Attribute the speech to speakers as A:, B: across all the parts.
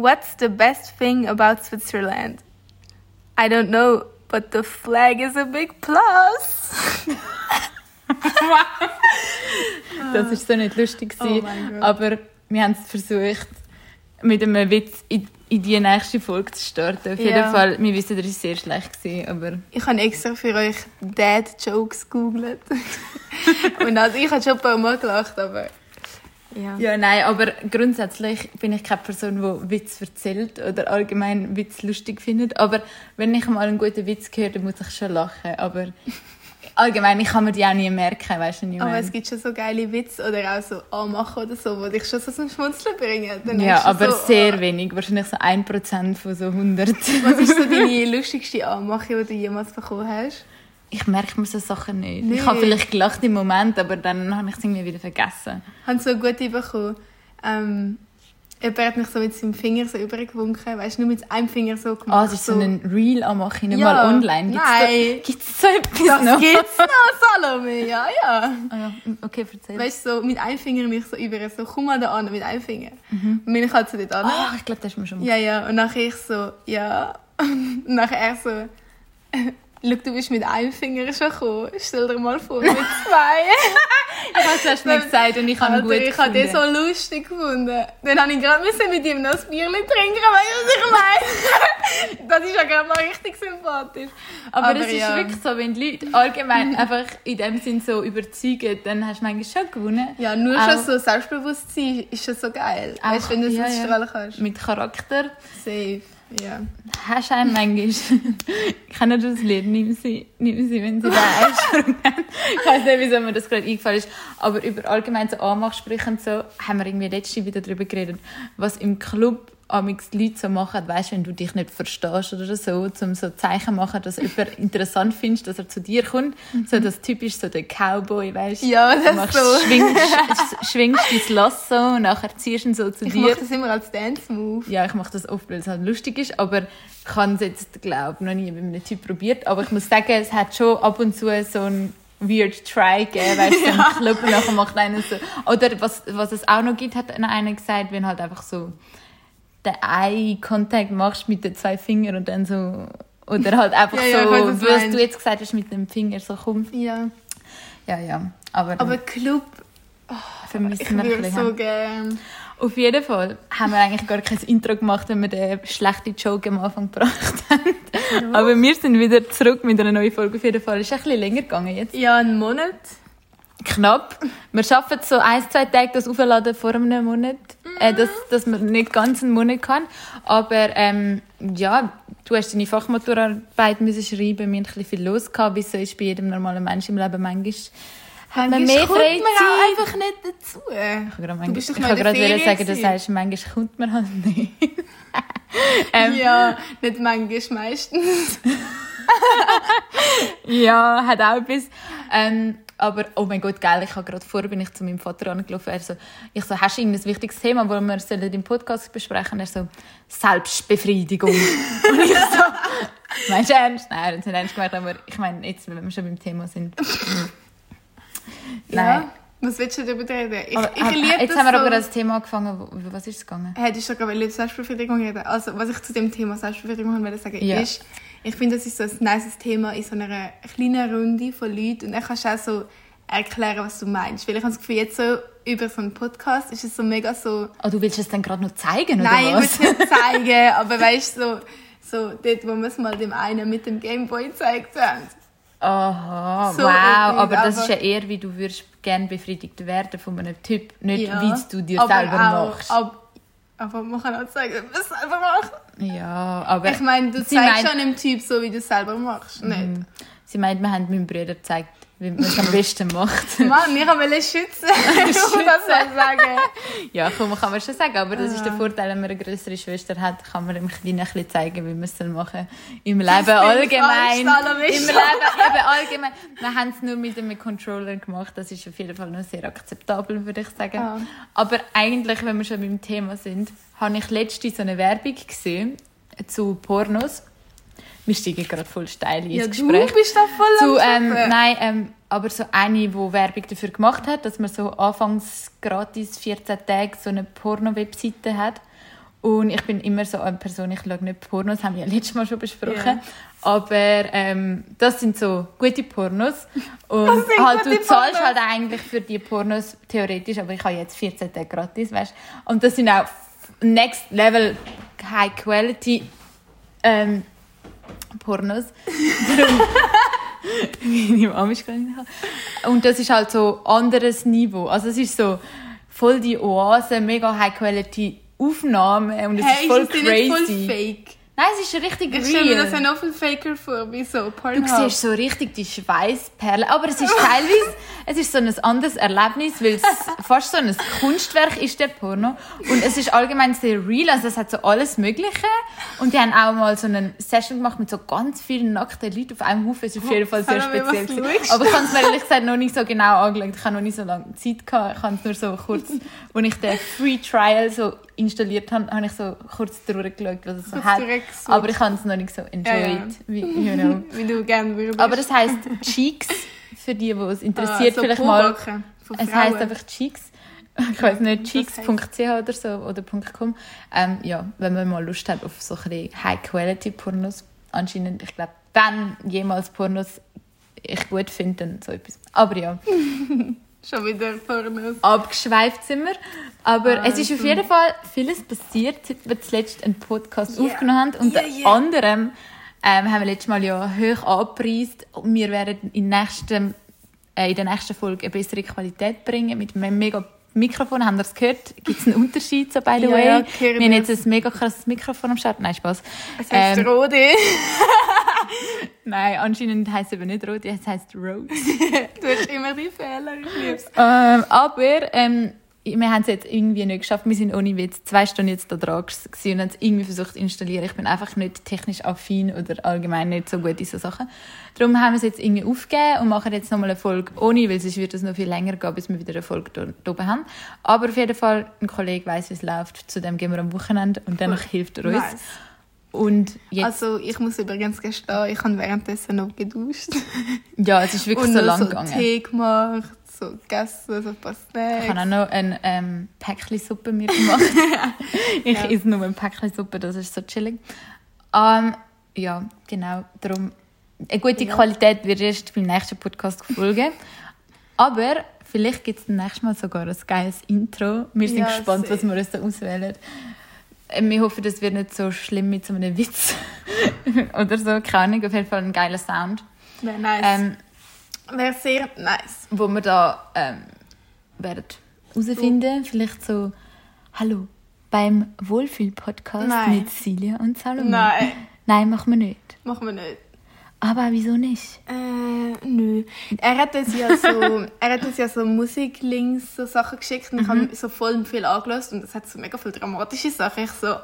A: What's the best thing about Switzerland? I don't know, but the flag is a big plus.
B: Das war so nicht lustig.
A: Oh
B: gewesen, aber wir haben es versucht, mit einem Witz in, in die nächste Folge zu starten. Auf jeden
A: Ja.
B: Fall, wir wissen, das war sehr schlecht, gewesen, aber
A: Ich habe extra für euch Dad-Jokes gegoogelt. Und also ich habe schon ein paar Mal gelacht, aber... Ja.
B: Ja, nein, aber grundsätzlich bin ich keine Person, die Witz erzählt oder allgemein Witz lustig findet. Aber wenn ich mal einen guten Witz höre, dann muss ich schon lachen. Aber allgemein, ich kann mir die auch nie merken, weißt du nicht
A: Aber es gibt schon so geile Witze oder auch so Anmachen oder so, die dich schon so zum Schmunzeln bringen. Dann
B: Ja, aber
A: so,
B: sehr
A: ah,
B: wenig. Wahrscheinlich so 1% von so 100.
A: Was ist so deine lustigste Anmache, die du jemals bekommen hast?
B: Ich merke mir so Sachen nicht.
A: Nee.
B: Ich habe vielleicht gelacht im Moment, aber dann habe ich es irgendwie wieder vergessen.
A: haben so gute bekommen. Ähm, jemand hat mich so mit seinem Finger so übergewunken, weißt du, nur mit einem Finger so gemacht.
B: Ah, es ist so ein Reel am machen, nicht
A: Ja,
B: mal online. Gibt's
A: nein.
B: Da, gibt's so etwas
A: Das
B: noch?
A: gibt's noch, Salome, ja, ja.
B: Ah, ja. Okay, erzähl.
A: Weißt du, so mit einem Finger mich so über, so komm mal da an, mit einem Finger. Und bin ich halt so dort an.
B: Ah, ich glaube, das ist mir schon
A: Ja, ja, und nachher ich so, ja. Und nachher er so, schau, du bist mit einem Finger schon gekommen. Stell dir mal vor, mit zwei.
B: Was hast du mir gesagt und ich habe ihn gut
A: ich habe den
B: gefunden.
A: so lustig gefunden. Dann habe ich gerade mit ihm noch ein Bierchen trinken, weißt du, was ich meine? das ist ja gerade mal richtig sympathisch.
B: Aber, es ist
A: ja.
B: wirklich so, wenn die Leute allgemein einfach in dem Sinn so überzeugen, dann hast du manchmal schon gewonnen.
A: Ja, nur
B: Auch-
A: schon so Selbstbewusstsein ist schon so geil.
B: Auch-
A: weißt du, wenn du
B: ja,
A: so
B: ja.
A: kannst.
B: Mit Charakter
A: Safe, ja.
B: hast du einen manchmal. Kennen das Lied? Nimm sie, nimm sie, wenn sie da Einsprung haben. Ich weiß nicht, wieso mir das gerade eingefallen ist. Aber über allgemein so Anmachsprüche und so haben wir irgendwie letzte wieder darüber geredet, was im Club amix die Leute so machen, weißt, wenn du dich nicht verstehst oder so, zum so Zeichen machen, dass jemand interessant findest, dass er zu dir kommt. So das typisch so der Cowboy, weißt
A: Ja,
B: Du
A: das
B: machst,
A: so.
B: schwingst, schwingst dein Lasso und nachher ziehst du ihn so zu
A: Ich
B: dir.
A: mache das immer als Dance-Move.
B: Ja, ich mache das oft, weil es halt lustig ist, aber ich habe es jetzt, glaube noch nie mit einem Typ probiert. Aber ich muss sagen, es hat schon ab und zu so ein weird Try gegeben, weißt du, ein Club und nachher macht einer so... Oder was, was es auch noch gibt, hat einer gesagt, wenn halt einfach so den Eye-Contact machst mit den zwei Fingern und dann so... Oder halt einfach
A: Ja, ja, ich weiß, was
B: so, was du jetzt gesagt hast, mit dem Finger so komm.
A: Ja.
B: Ja, ja. Aber,
A: Aber Club,
B: vermissen
A: ich
B: wir ein bisschen.
A: so gerne.
B: Auf jeden Fall haben wir eigentlich gar kein Intro gemacht, wenn wir den schlechten Joke am Anfang gebracht haben. Aber wir sind wieder zurück mit einer neuen Folge. Auf jeden Fall. Es ist ein bisschen länger gegangen jetzt.
A: Ja, einen Monat.
B: Knapp. Wir schaffen so ein, zwei Tage, das aufladen vor einem Monat. Äh, dass, dass man nicht ganz einen Monat kann. Aber ähm, ja, du hast deine Fachmaturarbeit müssen schreiben, wir bisschen viel los gehabt, wie so ist bei jedem normalen Menschen im Leben. Manchmal hat man mehr
A: kommt
B: Freizeit.
A: man auch einfach nicht dazu.
B: Ich habe gerade,
A: doch
B: ich
A: der
B: gerade sagen,
A: gewesen.
B: sagst, manchmal kommt man halt nicht. ähm,
A: Ja, nicht manchmal, meistens.
B: Ja, hat auch etwas. Ähm, aber, oh mein Gott, geil, ich habe gerade vorher bin ich zu meinem Vater angelaufen. Er so, ich so, hast du irgendein wichtiges Thema, das wir sollen im Podcast besprechen? Er so, Selbstbefriedigung. Und ich so, meinst du ernst? Nein, das ist nicht ernst gemeint, aber ich meine, jetzt, wenn wir schon beim Thema sind. Nein.
A: Ja. Was willst du darüber reden? Ich,
B: Aber,
A: ich
B: hab-
A: liebe
B: jetzt
A: das
B: haben wir
A: so.
B: aber das Thema angefangen. wo- Was ist es gegangen?
A: Hättest du schon gerade Selbstbefriedigung reden Also, was ich zu dem Thema Selbstbefriedigung wollte sagen,
B: Ja.
A: ist, ich finde, das ist so ein nices Thema in so einer kleinen Runde von Leuten und dann kannst du auch so erklären, was du meinst. Weil ich habe das Gefühl, jetzt so über so einen Podcast ist es so mega so,
B: Oh, du willst es dann gerade noch zeigen,
A: nein,
B: oder
A: ich
B: was?
A: will es nicht zeigen, aber weißt du, so, so dort, wo wir es mal dem einen mit dem Gameboy gezeigt haben.
B: Aha,
A: So
B: wow,
A: etwas,
B: aber das
A: aber-
B: ist ja eher, wie du würdest gerne befriedigt werden von einem Typ, nicht
A: Ja,
B: wie du dir selber
A: auch,
B: machst.
A: Ab, aber man kann auch zeigen, wie man es selber macht.
B: Ja, aber
A: Ich meine, du zeigst
B: meint-
A: schon dem Typ so, wie du es selber machst, nicht?
B: sie meint, wir haben meinem Bruder gezeigt, wie man es am besten macht.
A: Mann, wir wollen schützen. muss das mal sagen.
B: ja, komm, kann man schon sagen, aber das ist der
A: Ah.
B: Vorteil, wenn man eine größere Schwester hat, kann man dem Kleinen ein bisschen zeigen, wie man es machen Im Leben allgemein. Im. Leben eben allgemein. Wir haben es nur mit einem Controller gemacht, das ist auf jeden Fall noch sehr akzeptabel, würde ich sagen.
A: Ah.
B: Aber eigentlich, wenn wir schon beim Thema sind, habe ich letztens so eine Werbung gesehen zu Pornos. Wir steigen gerade voll steil ins
A: Ja,
B: Gespräch
A: du bist da voll
B: zu, ähm, nein, ähm, aber so eine, die Werbung dafür gemacht hat, dass man so anfangs gratis 14 Tage so eine Porno-Webseite hat. Und ich bin immer so eine Person, ich schaue nicht Pornos, haben wir ja letztes Mal schon besprochen.
A: Ja.
B: Aber ähm, das sind so gute Pornos. Und halt, du zahlst
A: Pornos.
B: halt eigentlich für die Pornos theoretisch, aber ich habe jetzt 14 Tage gratis, weißt Und das sind auch Next Level High Quality ähm, Pornos. Darum- ist gerade nicht da. Und das ist halt so anderes Niveau. Also es ist so voll die Oase, mega High Quality Aufnahme und es
A: Hey,
B: ist voll
A: ist nicht voll
B: crazy.
A: fake?
B: Nein, es ist richtig
A: Ich stelle mir
B: real.
A: das noch viel faker vor, wie so
B: Du
A: Pornhub.
B: siehst so richtig die Schweißperlen. Aber es ist teilweise, es ist so ein anderes Erlebnis, weil es fast so ein Kunstwerk ist, der Porno. Und es ist allgemein sehr real, also es hat so alles Mögliche. Und die haben auch mal so eine Session gemacht mit so ganz vielen nackten Leuten auf einem Haufen. Es ist auf jeden Fall sehr speziell. Aber ich habe es mir ehrlich gesagt noch nicht so genau angeschaut. Ich habe noch nicht so lange Zeit gehabt. Ich habe es nur so kurz, als ich den Free Trial so installiert habe, habe ich so kurz durchgeschaut, was es so hat. Aber ich habe es noch nicht so enjoyed,
A: Ja, ja.
B: wie, you know.
A: Wie du gerne würdest.
B: Aber das heisst Cheeks, für die, die es interessiert,
A: Ah, so
B: vielleicht mal. Es heisst einfach Cheeks. Ich weiß nicht, cheeks.ch oder so oder .com. Ähm, ja, wenn man mal Lust hat auf so ein High-Quality-Pornos. Anscheinend, ich glaube, wenn jemals Pornos ich gut finde, dann so etwas. Aber ja,
A: Schon wieder Pornos.
B: abgeschweift sind wir. Aber
A: Ah,
B: es ist auf jeden Fall vieles passiert, seit wir zuletzt einen Podcast
A: Yeah.
B: aufgenommen haben. Unter
A: Yeah, yeah.
B: anderem ähm, haben wir letztes Mal ja hoch angepreist. Und wir werden in, nächsten, äh, in der nächsten Folge eine bessere Qualität bringen mit einem mega Mikrofon. Haben ihr es gehört? Gibt es einen Unterschied, so by the
A: Ja,
B: way?
A: ja,
B: wir haben jetzt ein mega krasses Mikrofon am Start. Nein, Spaß.
A: Es heißt
B: Ähm,
A: Rode.
B: Nein, anscheinend heisst es eben nicht Rot, es heisst Rose.
A: Du hast immer die Fehler, ich lieb's.
B: Ähm, aber ähm, wir haben es jetzt irgendwie nicht geschafft. Wir sind ohne Witz zwei Stunden jetzt da dran und haben es irgendwie versucht zu installieren. Ich bin einfach nicht technisch affin oder allgemein nicht so gut in so Sachen. Darum haben wir es jetzt irgendwie aufgegeben und machen jetzt nochmal eine Folge ohne, weil sonst wird es noch viel länger gehen, bis wir wieder eine Folge da, da oben haben. Aber auf jeden Fall, ein Kollege weiß, wie es läuft. Zudem gehen wir am Wochenende und danach hilft er uns.
A: Nice.
B: Und jetzt,
A: Also, ich muss übrigens gestehen, ich habe währenddessen noch geduscht.
B: ja, es ist wirklich
A: und
B: so lang
A: so
B: gegangen.
A: Tee gemacht, so gegessen, so ein paar Snacks.
B: Ich habe auch noch ein ähm, Päckchen-Suppe mir gemacht. ich
A: Ja.
B: esse nur ein Päckchen-Suppe, das ist so chillig. Ähm, ja, genau. Darum, eine gute
A: Ja.
B: Qualität wird erst beim nächsten Podcast folgen. Aber vielleicht gibt es beim nächsten Mal sogar ein geiles Intro. Wir sind
A: Ja,
B: gespannt,
A: sehr.
B: was wir uns da auswählen. Äh, Wir hoffen, das wird nicht so schlimm mit so einem Witz. Oder so, keine Ahnung. Auf jeden Fall ein geiler Sound.
A: Wäre nice.
B: Ähm,
A: Wäre sehr nice.
B: wo wir da ähm, werden herausfinden. Vielleicht so, hallo, beim Wohlfühl-Podcast
A: Nein.
B: mit Silja und Salome.
A: Nein,
B: Nein, machen wir nicht.
A: machen wir nicht.
B: Aber wieso nicht?
A: Äh, nö. Er hat uns ja so, er hat uns ja so Musiklinks, so Sachen geschickt und ich habe so voll viel angelassen und es hat so mega viele dramatische Sachen. Ich so,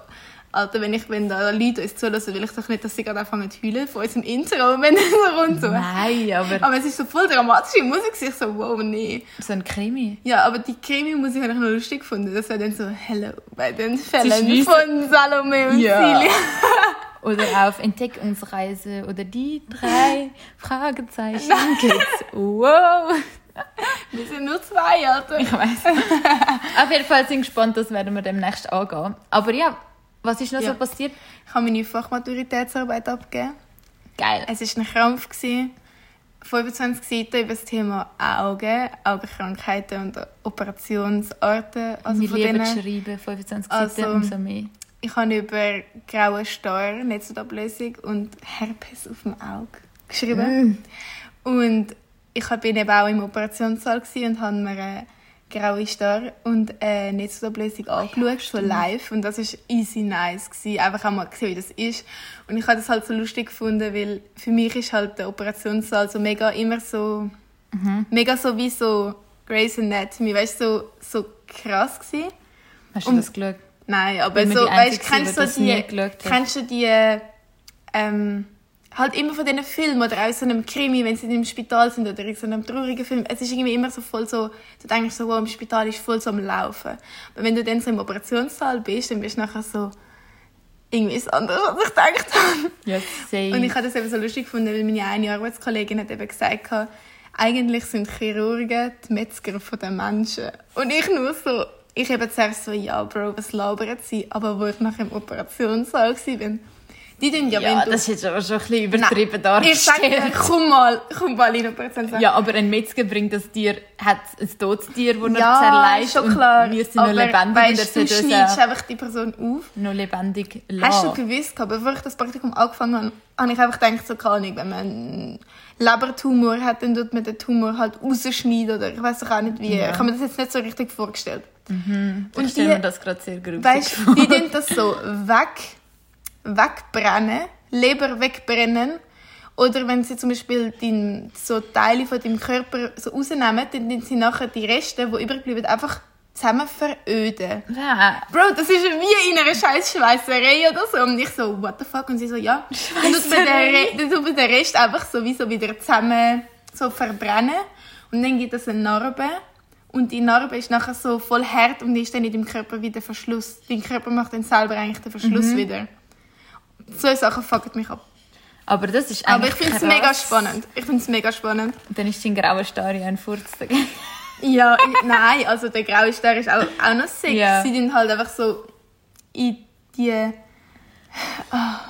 A: Alter, wenn ich, wenn da Leute uns zulassen, will ich doch nicht, dass sie gerade anfangen zu heulen von unserem Intro, wenn rund so.
B: Nein, aber
A: Aber es ist so voll dramatische Musik, ich so, wow, nee.
B: so ein Krimi.
A: Ja, aber die Krimi-Musik habe ich noch lustig gefunden. Das war dann so Hello bei den Fällen von Salome und
B: Ja.
A: Celia.
B: Oder auf Entdeckungsreise oder die drei Fragezeichen. Kids. Wow.
A: Wir sind nur zwei, Alter.
B: Ich weiß. Auf jeden Fall sind wir gespannt, das werden wir demnächst angehen. Aber ja, was ist noch
A: Ja.
B: so passiert?
A: Ich habe meine Fachmaturitätsarbeit abgegeben.
B: Geil.
A: Es war ein Krampf. gewesen. 25 Seiten über das Thema Augen, Augenkrankheiten und Operationsarten. Also
B: wir
A: von
B: lieben
A: denen,
B: schreiben, 25
A: Also-
B: Seiten, umso mehr.
A: ich habe über graue Star, Netzhautablösung und Herpes auf dem Auge geschrieben. Und ich bin eben auch im Operationssaal und habe mir graue Star und eine Netzhautablösung angeschaut, so live. Und das war easy nice. Gewesen. Einfach einmal gesehen, wie das ist. Und ich habe das halt so lustig gefunden, weil für mich ist halt der Operationssaal so mega immer so, mega so wie so Grey's Anatomy, weißt du, so, so krass gewesen.
B: Hast du
A: Und-
B: das geschaut?
A: Nein, aber so,
B: die
A: weißt kennst
B: die
A: du die, kennst du die, ähm, halt immer von diesen Filmen oder auch so einem Krimi, wenn sie im Spital sind oder in so einem traurigen Film, es ist irgendwie immer so voll so, du denkst so, wow, im Spital ist voll so am Laufen. Aber wenn du dann so im Operationssaal bist, dann bist du nachher so, irgendwie ist anders, als ich gedacht habe.
B: Ja, same.
A: Und ich habe das eben so lustig gefunden, weil meine eine Arbeitskollegin hat eben gesagt, hat, eigentlich sind Chirurgen die Metzger von den Menschen. Und ich nur so, ich eben zuerst so, ja, Bro, was labern sie? Aber wo ich nach dem Operationssaal war, die tun ja,
B: Ja,
A: wenn du...
B: das ist jetzt aber schon ein bisschen übertrieben
A: ich sage dir,
B: dargestellt.
A: komm mal, komm mal in den Operationssaal.
B: Ja, aber ein Metzger bringt das Tier, hat ein totes Tier, das
A: Ja,
B: zerleißt
A: schon
B: und
A: klar.
B: wir sind noch
A: aber
B: lebendig und er
A: weißt, du
B: sollte uns
A: schneidest einfach die Person auf.
B: noch lebendig
A: Hast du
B: lassen.
A: gewusst, gehabt, bevor ich das Praktikum angefangen habe, habe ich einfach gedacht, so keine Ahnung, wenn man einen Lebertumor hat, dann tut man den Tumor halt rausschneiden oder ich weiß auch nicht wie.
B: Ja.
A: Ich habe mir das jetzt nicht so richtig vorgestellt.
B: Ich
A: Und
B: stelle mir das gerade sehr gruselig
A: weißt,
B: vor.
A: die tun das so weg, wegbrennen, Leber wegbrennen. Oder wenn sie zum Beispiel dein, so Teile von deinem Körper so rausnehmen, dann tun sie nachher die Reste, die übrig bleiben, einfach zusammen veröden.
B: Ja,
A: Bro, das ist wie in einer scheiß Schweißerei oder so. Und ich so, what the fuck? Und sie so, ja. Re dann tut man den Rest einfach so wie so wieder zusammen so verbrennen. Und dann gibt es eine Narbe. Und die Narbe ist nachher so voll hart und die ist dann in deinem Körper wieder Verschluss. Dein Körper macht dann selber eigentlich den Verschluss
B: Mhm.
A: wieder. So Sachen fucken mich ab.
B: aber das ist
A: Aber
B: eigentlich
A: ich finde es mega spannend. Ich finde es mega spannend.
B: Und dann ist dein grauer Stari ein Furz dagegen.
A: Ja, ich- nein, also der graue Star ist auch, auch noch sick.
B: Ja.
A: Sie tun halt einfach so in die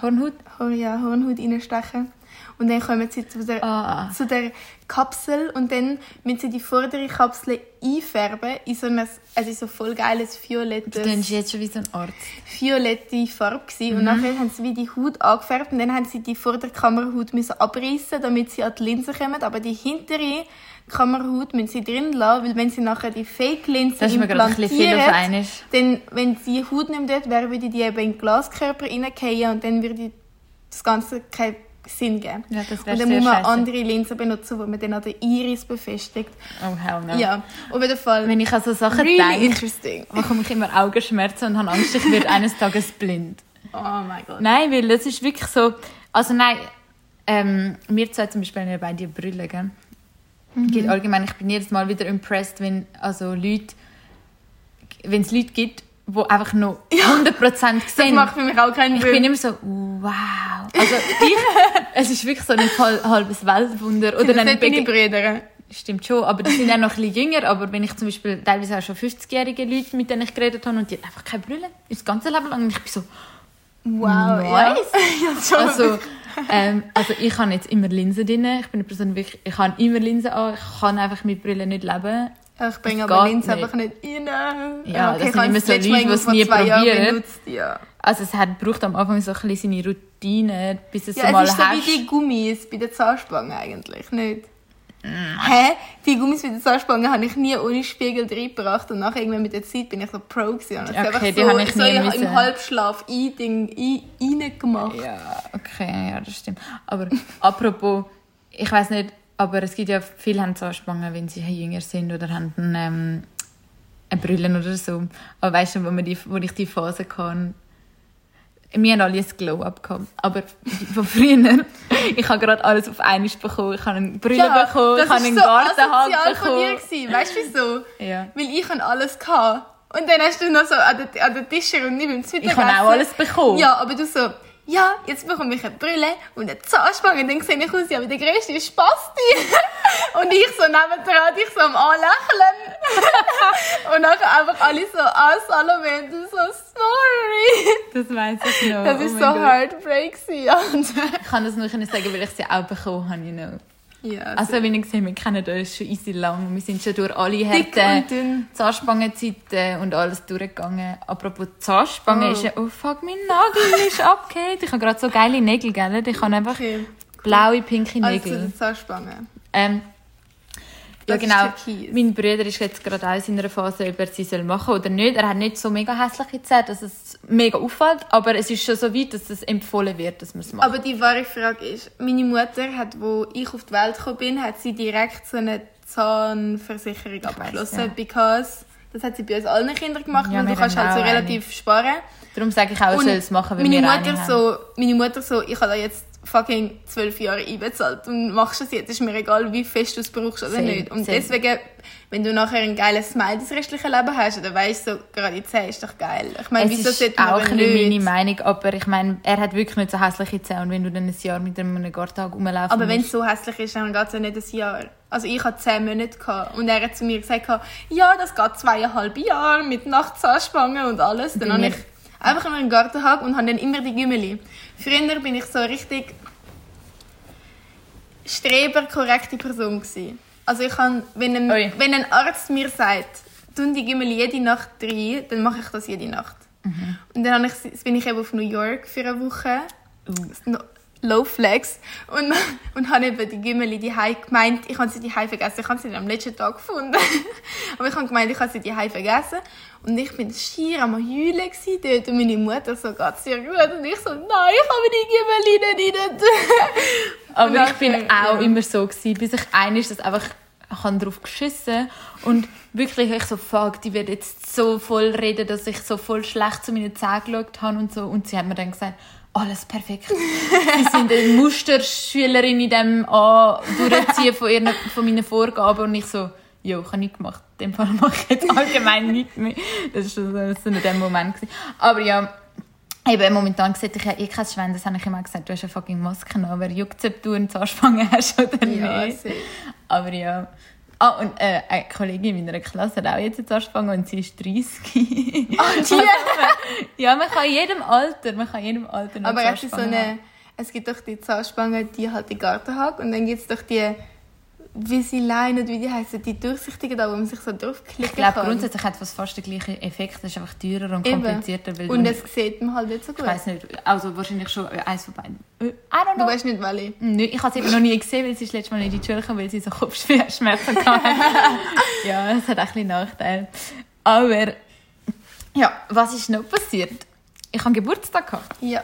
B: Hornhaut?
A: Hor ja, Hornhaut reinstechen. Und dann kommen sie zu der,
B: Ah.
A: zu der Kapsel und dann müssen sie die vordere Kapsel einfärben in so ein also so voll geiles
B: Du
A: violettes,
B: tust jetzt schon wie so ein Arzt.
A: violette Farbe gewesen. Und nachher haben sie wie die Haut angefärbt und dann haben sie die vordere Kamerahaut müssen abreißen, damit sie an die Linse kommen. Aber die hintere Kamerahaut müssen sie drin lassen, weil wenn sie nachher die Fake-Linse
B: ist
A: implantieren, dann, wenn die Haut nicht mehr dort wäre, würde die eben in den Glaskörper reingehen und dann würde das Ganze keinen Sinn geben.
B: Ja, das
A: und dann muss man
B: scheisse.
A: andere Linsen benutzen, die man dann an der Iris befestigt.
B: Oh, hell no.
A: Ja, auf jeden Fall.
B: Wenn ich an so Sachen
A: really
B: denke,
A: interesting.
B: bekomme ich immer Augenschmerzen und habe Angst, ich werde eines Tages blind.
A: Oh mein Gott.
B: Nein, weil das ist wirklich so... Also nein, ähm, wir zwei zum Beispiel haben ja beide Brille, gell?
A: Mhm.
B: Geht allgemein, ich bin jedes Mal wieder impressed, wenn also Leute... Wenn es Leute gibt, die einfach noch 100%
A: Das
B: sehen.
A: macht für mich auch keinen
B: Ich bin
A: Sinn.
B: immer so, wow. Also ich, es ist wirklich so ein hal- halbes Weltwunder. Oder
A: Sind das deine
B: bege-
A: Brüder?
B: Stimmt schon, aber die sind auch noch ein bisschen jünger. Aber wenn ich zum Beispiel teilweise auch schon 50-jährige Leute, mit denen ich geredet habe, und die haben einfach keine Brille, das ganze Leben lang. Und ich bin so,
A: Wow,
B: Nice.
A: ja. ja
B: also, ähm, also ich habe jetzt immer Linsen drin. Ich bin eine Person, wirklich, ich habe immer Linsen an. Ich kann einfach mit Brille nicht leben.
A: Ja, ich bringe
B: Das
A: aber Linz
B: nicht.
A: einfach nicht rein.
B: Ja, das
A: ich
B: sind immer
A: das
B: so Leute, die es nie probieren.
A: benutzt, Ja,
B: Also es hat, braucht am Anfang so ein bisschen seine Routine, bis es
A: ja
B: so mal
A: es ist so
B: hast.
A: wie die Gummis bei der Zahnspange eigentlich, nicht?
B: Mm.
A: Hä? Die Gummis bei der Zahnspange habe ich nie ohne Spiegel reingebracht und nachher irgendwann mit der Zeit bin ich so pro gewesen. Und
B: Okay,
A: einfach
B: die
A: so,
B: habe ich
A: so
B: nie
A: im
B: müssen.
A: Halbschlaf ein Ding ein, reingemacht.
B: Ja, okay, ja, das stimmt. Aber apropos, ich weiß nicht, aber es gibt ja viele haben Zahnspangen, wenn sie jünger sind oder haben ähm, eine Brille oder so. Aber weißt du, wo, die, wo ich die Phase kann, wir haben alle ein Glow-Up gehabt. Aber von früher, ich habe gerade alles auf einmal bekommen. Ich habe eine Brille bekommen, ich
A: das
B: habe einen
A: so
B: Gartenhand
A: asozial von dir
B: bekommen.
A: gewesen. Weißt du wieso?
B: Ja.
A: Weil ich habe alles gehabt. Und dann hast du noch so an den, an den Tischen und ich beim Mittagessen.
B: Ich habe auch alles bekommen.
A: Ja, aber du so, ja, jetzt bekomme ich eine Brille und eine Zahnspange und dann sehe ich aus ja, wie der grösste Spasti. und ich so nebendran, ich so am Anlächeln. und nachher einfach alle so, ah, Salome, und du so, sorry.
B: Das weiß ich noch.
A: Das
B: Oh
A: ist
B: mein
A: so heartbreak.
B: Ich kann das nur sagen, weil ich sie auch bekommen habe. You know.
A: Ja,
B: Also, wie ich gesehen wir kennen uns schon easy lang. Wir sind schon durch alle Härten. Zahnspangenzeiten und alles durchgegangen. Apropos Zahnspange
A: Oh.
B: ist ja, oh fuck, mein Nagel ist abgehakt. Ich habe gerade so geile Nägel, gell? Ich habe einfach
A: Okay.
B: blaue, pinke
A: Also
B: Nägel.
A: der Zahnspange.
B: Ähm,
A: Das ist
B: genau. Mein Bruder ist jetzt gerade auch in einer Phase, ob er sie soll machen oder nicht. Er hat nicht so mega hässliche Zähne, dass es mega auffällt, aber es ist schon so weit, dass es empfohlen wird, dass man es macht.
A: Aber die wahre Frage ist, meine Mutter hat, wo ich auf die Welt gekommen bin, hat sie direkt so eine Zahnversicherung abgeschlossen,
B: ja.
A: because das hat sie bei uns allen Kindern gemacht,
B: Ja, wir
A: du kannst halt so relativ sparen.
B: Darum sage ich auch, ich
A: Und
B: soll es machen, weil
A: meine
B: wir
A: Mutter
B: eine
A: so, meine Mutter so, ich habe da jetzt fucking zwölf Jahre einbezahlt und machst es jetzt. Ist mir egal, wie fest du es brauchst oder
B: Same,
A: nicht. Und
B: same.
A: deswegen, wenn du nachher ein geiles Smile das restliche Leben hast, dann weißt du so, gerade die Zähne ist doch geil. Ich meine,
B: Es
A: wieso
B: ist
A: sollte man
B: auch bisschen meine
A: nicht?
B: Meinung, aber ich meine, er hat wirklich nicht so hässliche Zähne und wenn du dann ein Jahr mit einem Gartag rumlaufen
A: Aber wenn es so hässlich ist, dann geht es ja nicht ein Jahr. Also ich hatte zehn Monate gehabt und er hat zu mir gesagt, ja, das geht zweieinhalb Jahre mit Nachtzahnspangen und alles. Dann habe ich einfach immer einen Garten gehabt und habe dann immer die Gümmeli. Früher bin ich so richtig streberkorrekte Person gewesen. Also ich kann, wenn ein, wenn ein Arzt mir sagt, tun die Gümmeli jede Nacht rein, dann mache ich das jede Nacht.
B: Mhm.
A: Und dann ich, bin ich eben auf New York für eine Woche. No- Low Flex. Und, und habe eben die Gümmeli die gemeint, ich habe sie die vergessen. Ich habe sie am letzten Tag gefunden. Aber ich habe gemeint, ich habe sie die vergessen. Und ich bin schier am Heulen dort. Und meine Mutter so, geht's dir gut? Und ich so, nein, ich habe die Gümmeli nicht rein.
B: Aber ich bin auch immer so gewesen, bis ich eines das einfach ich habe drauf geschissen und wirklich ich so fuck, die wird jetzt so voll reden, dass ich so voll schlecht zu meinen Zähnen geschaut habe und so und sie hat mir dann gesagt, alles perfekt. Sie sind eine Musterschülerin in dem A durchziehen von, ihren, von meinen Vorgaben und ich so, jo, ich habe nichts gemacht. In dem Fall mache ich jetzt allgemein nichts mehr. Das war so, in dem Moment. Gewesen. Aber ja, Eben, momentan sieht ich ja eh kein Schwein, das habe ich immer gesagt, du hast eine fucking Maske an, aber juckt ob du eine Zahnspange hast oder
A: Ja,
B: nicht.
A: safe.
B: Aber ja. Ah, und äh, eine Kollegin in meiner Klasse hat auch jetzt eine Zahnspange und sie ist 30.
A: Ah, die?
B: ja, man kann in jedem Alter, man kann in jedem Alter eine
A: Aber es ist so eine, es gibt doch die Zahnspange, die halt den Garten hat. Und dann gibt es doch die Visalign und wie die heißen, die durchsichtigen, da wo man sich so draufklicken
B: Ich glaube, grundsätzlich hat es fast den gleichen Effekt. Es ist einfach teurer und komplizierter. Weil
A: Und
B: du,
A: das sieht man halt nicht so
B: ich
A: gut.
B: weiß nicht, also wahrscheinlich schon äh, eins von beiden. Äh, I don't
A: Du
B: know.
A: weißt nicht, welche.
B: Nö, ich habe sie eben noch nie gesehen, weil sie letztes Mal nicht in die Schule gekommen, weil sie so Kopfschmerzen hatte. ja, es hat auch ein bisschen Nachteile. Aber, ja, was ist noch passiert? Ich habe Geburtstag gehabt.
A: Ja,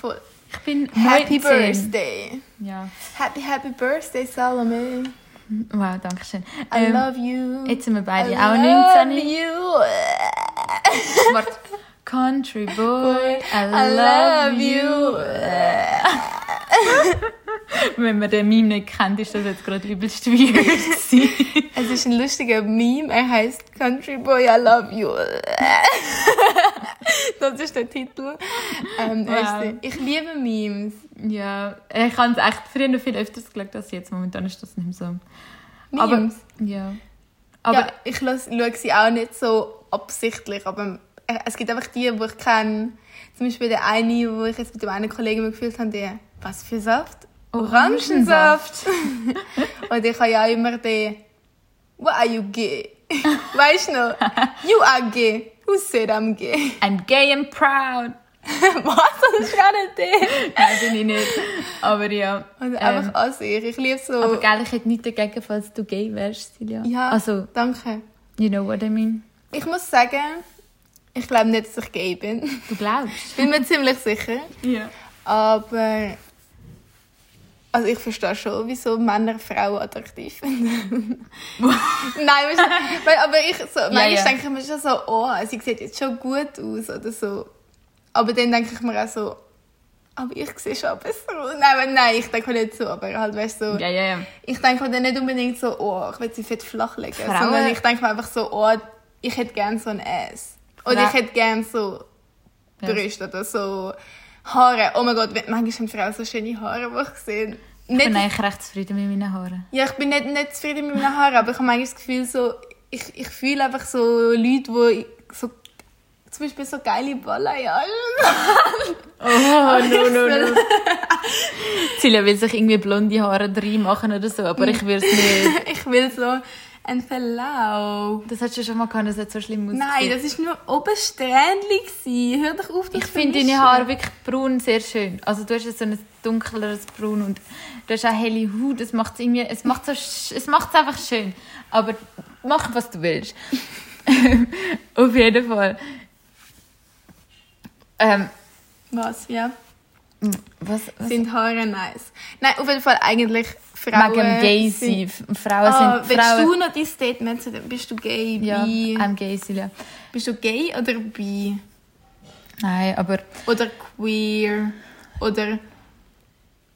A: voll.
B: Ich bin
A: Happy
B: 19.
A: Birthday.
B: Ja,
A: Happy, happy Birthday, Salome.
B: wow, danke schön.
A: I
B: Ähm,
A: love you.
B: Jetzt sind wir beide
A: I
B: auch
A: love
B: 19.
A: you.
B: Warte. Country boy, I
A: I
B: love,
A: love
B: you. Wenn man den Meme nicht kennt, ist das jetzt gerade übelst weird.
A: Es ist ein lustiger Meme. Er heißt Country Boy, I love you. das ist der Titel. Ähm, ist
B: Wow.
A: der- Ich liebe Memes.
B: Ja, ich habe es echt früher noch viel öfters geschaut als jetzt. Momentan ist das nicht mehr so. Aber,
A: Memes.
B: ja. Aber
A: ja, ich schaue sie auch nicht so absichtlich, aber äh, es gibt einfach die, die ich kenne. Zum Beispiel der eine, wo ich jetzt mit dem einen Kollegen mal gefühlt habe, der, was für Saft? Orangensaft. Und ich habe ja auch immer den, what are you gay? weißt du noch? You are gay. Who said I'm gay?
B: I'm gay and proud.
A: was? Das ist gar nicht der.
B: Nein, bin ich nicht. Aber ja.
A: Und
B: ähm,
A: einfach an sich. Ich liebe so.
B: aber geil, ich hätte nichts dagegen, falls du gay wärst, Silja.
A: ja,
B: Also,
A: danke.
B: you know what I mean.
A: Ich muss sagen, ich glaube nicht, dass ich gay bin.
B: Du glaubst?
A: Bin mir ziemlich sicher.
B: Ja.
A: Aber also ich verstehe schon, wieso Männer Frauen attraktiv finden. Nein, aber ich so, manchmal
B: ja.
A: denke ich mir schon so, oh, sie sieht jetzt schon gut aus oder so. Aber dann denke ich mir auch so, aber ich sehe schon besser. Nein, nein, ich denke nicht so, aber halt, weißt du, so,
B: Ja, ja, ja.
A: ich denke dann nicht unbedingt so, oh, ich will sie fett flachlegen,
B: Frauen-
A: sondern ich denke mir einfach so, oh, ich hätte gerne so ein Ass. Oder ich hätte gerne so. Brüste oder so Haare. Oh mein Gott, manchmal haben Frauen so schöne Haare, die ich sehe.
B: Ich
A: Nicht,
B: bin eigentlich recht zufrieden mit meinen Haaren.
A: ja, ich bin nicht, nicht zufrieden mit meinen Haaren, aber ich habe manchmal das Gefühl, so, ich, ich fühle einfach so Leute, die so, zum Beispiel so geile Balayage
B: Oh, no, no, no. Silja will sich irgendwie blonde Haare reinmachen oder so, aber ich würde es nicht.
A: Ich will so ein Verlauf.
B: Das hast du schon mal gehabt, das hat so schlimm ausgesehen.
A: Nein, das war nur oben gewesen. Hör doch auf, das
B: Ich finde deine. Haare wirklich braun sehr schön. Also du hast so ein dunkleres Braun und du hast auch helle Haut. Es macht irgendwie, es macht so, es macht einfach schön. Aber mach was du willst. Auf jeden Fall. Ähm,
A: Was, ja?
B: was, was?
A: Sind Haare nice? Nein, auf jeden Fall eigentlich Frauen...
B: Wegen gay
A: sind-
B: sein. Frauen
A: Ah,
B: sind
A: willst
B: Frauen.
A: du noch dein Statement zu dem? Bist du gay,
B: ja,
A: bi?
B: I'm gay, Silja.
A: Bist du gay oder bi?
B: Nein, aber
A: Oder queer? Oder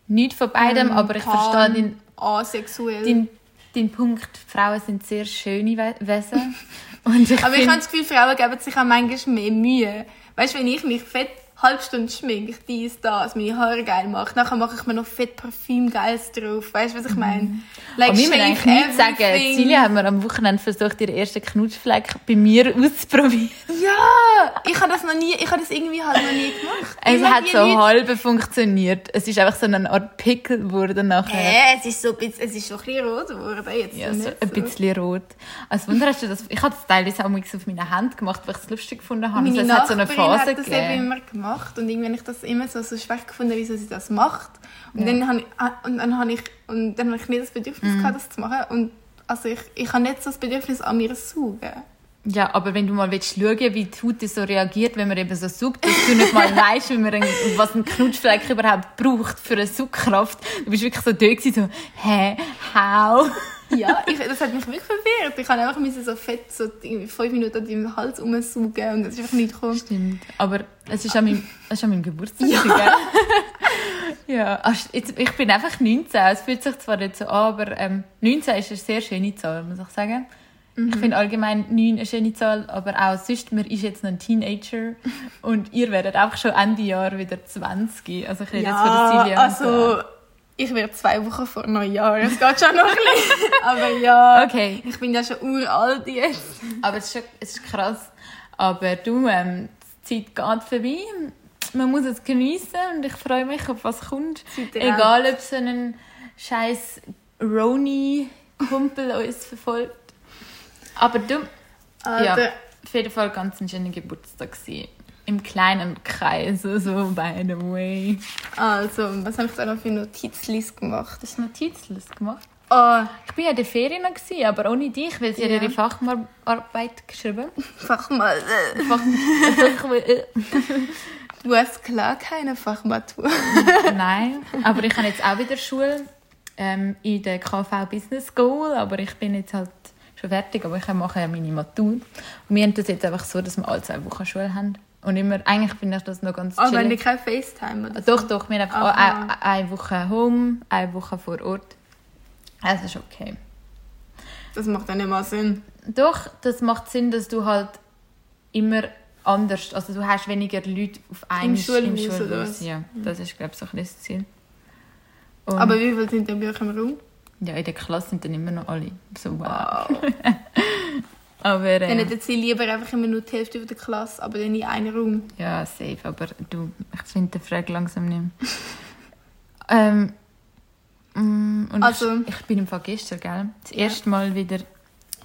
B: nichts von beidem,
A: Ähm,
B: aber ich
A: pan,
B: verstehe den,
A: Asexuell.
B: den, den Punkt, Frauen sind sehr schöne We Wesen. Und ich
A: aber ich habe das Gefühl, Frauen geben sich auch manchmal mehr Mühe. Weißt du, wenn ich mich fett halbe Stunde schminke, dies, das, meine Haare geil mache, nachher mache ich mir noch fett Parfüm geiles drauf. Weißt du, was ich meine? Like,
B: Aber wir müssen eigentlich nichts sagen. Celia hat mir am Wochenende versucht, ihren ersten Knutschfleck bei mir auszuprobieren.
A: Ja, ich habe das noch nie, ich habe das irgendwie halt noch nie gemacht.
B: Es
A: Ich
B: hat so
A: Leute-
B: halb funktioniert. Es ist einfach so eine Art Pickel geworden nachher.
A: Hä, es ist so ein bisschen, es ist so ein bisschen rot geworden jetzt.
B: Ja,
A: nicht
B: so ein bisschen rot. Als Wunder hast du das... Ich habe das teilweise auch mal auf meine Hand gemacht, weil ich es lustig gefunden habe.
A: Meine
B: Also es hat so eine Phase
A: hat das eben
B: gegeben.
A: immer gemacht und irgendwie habe ich das immer so, so schwach gefunden, wieso sie das macht. Und dann habe ich, ah, und dann habe ich, und dann habe ich nicht das Bedürfnis
B: Mhm.
A: gehabt, das zu machen. Und also ich, ich habe nicht so das Bedürfnis an mir zu saugen.
B: Ja, aber wenn du mal willst schauen, wie die Haut so reagiert, wenn man eben so sucht, dass du nicht mal weißt, wie man ein, was ein Knutschfleck überhaupt braucht für eine Saugkraft. Du bist wirklich so dort gewesen, so, hä, how?
A: Ja, ich, das hat mich wirklich verwirrt. Ich habe einfach müssen so fett so fünf Minuten an deinem Hals rumsaugen und es ist einfach nicht gekommen.
B: Stimmt. Aber es ist an meinem, es ist an meinem Geburtstag, ja. gell? ja. ach, Jetzt, ich bin einfach 19. Es fühlt sich zwar nicht so an, aber ähm, 19 ist eine sehr schöne Zahl, muss ich sagen. Ich finde allgemein 9 eine schöne Zahl, aber auch sonst, man ist jetzt noch ein Teenager und ihr werdet auch schon Ende Jahr wieder 20. Also ich rede jetzt von der
A: Ja,
B: so.
A: also ich werde zwei Wochen vor Neujahr. Es geht schon noch ein bisschen. Aber ja,
B: Okay,
A: ich bin ja schon uralt jetzt.
B: aber es ist, schon, es ist krass. Aber du, ähm, die Zeit geht vorbei. Man muss es geniessen und ich freue mich, auf was kommt. Egal, ob so ein scheiß Roni-Kumpel uns verfolgt. Aber du, ja,
A: Alter,
B: auf jeden Fall ganz ein schöner Geburtstag gewesen. Im kleinen Kreis, so by the way.
A: also, was habe ich da noch für Notizlist gemacht?
B: Hast du Notizlist gemacht?
A: Oh,
B: Ich war ja in der Ferien, noch gewesen, aber ohne dich, weil sie
A: Ja.
B: ihre Facharbeit geschrieben
A: Fach mal. Äh,
B: Fach
A: du hast klar keine Fachmatur.
B: Nein, aber ich habe jetzt auch wieder Schule ähm, in der KV Business School, aber ich bin jetzt halt schon fertig, aber ich mache ja meine Matur. Und wir haben das jetzt einfach so, dass wir alle zwei Wochen Schule haben. Und immer, eigentlich finde ich das noch ganz
A: Aber wenn
B: chillig.
A: du kein FaceTime oder so.
B: Doch, doch, wir haben einfach eine, Woche Home, eine Woche vor Ort. Das ist okay.
A: Das macht dann nicht mal Sinn.
B: Doch, das macht Sinn, dass du halt immer anders, also du hast weniger Leute auf einem
A: Schulhaus oder was?
B: Ja, das ist glaube ich so ein bisschen das Ziel. Und
A: Aber wie viele sind denn bei euch im Raum?
B: ja, in der Klasse sind dann immer noch alle so wow.
A: Wow.
B: Aber
A: Dann
B: äh,
A: hätten sie lieber einfach immer nur die Hälfte von der Klasse, aber dann in einem Raum.
B: ja, safe, aber du, ich finde den Frage langsam nicht mehr. ähm, mm, und
A: Also-
B: ich, ich bin im Fall gestern, gell? Das erste Mal wieder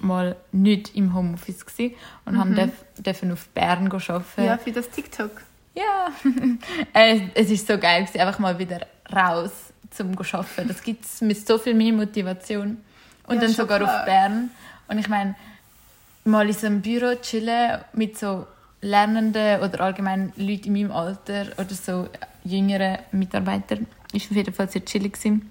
B: mal nicht im Homeoffice gsi und mhm. haben dürfen auf Bern arbeiten.
A: Ja, für das TikTok.
B: Ja, es, es ist so geil, gewesen, einfach mal wieder raus zum arbeiten. Das gibt es mit so viel mehr Motivation. Und
A: Ja,
B: dann sogar
A: klar.
B: auf Bern. Und ich meine, mal in so einem Büro chillen mit so Lernenden oder allgemein Leuten in meinem Alter oder so jüngeren Mitarbeitern, ist auf jeden Fall sehr chillig gewesen.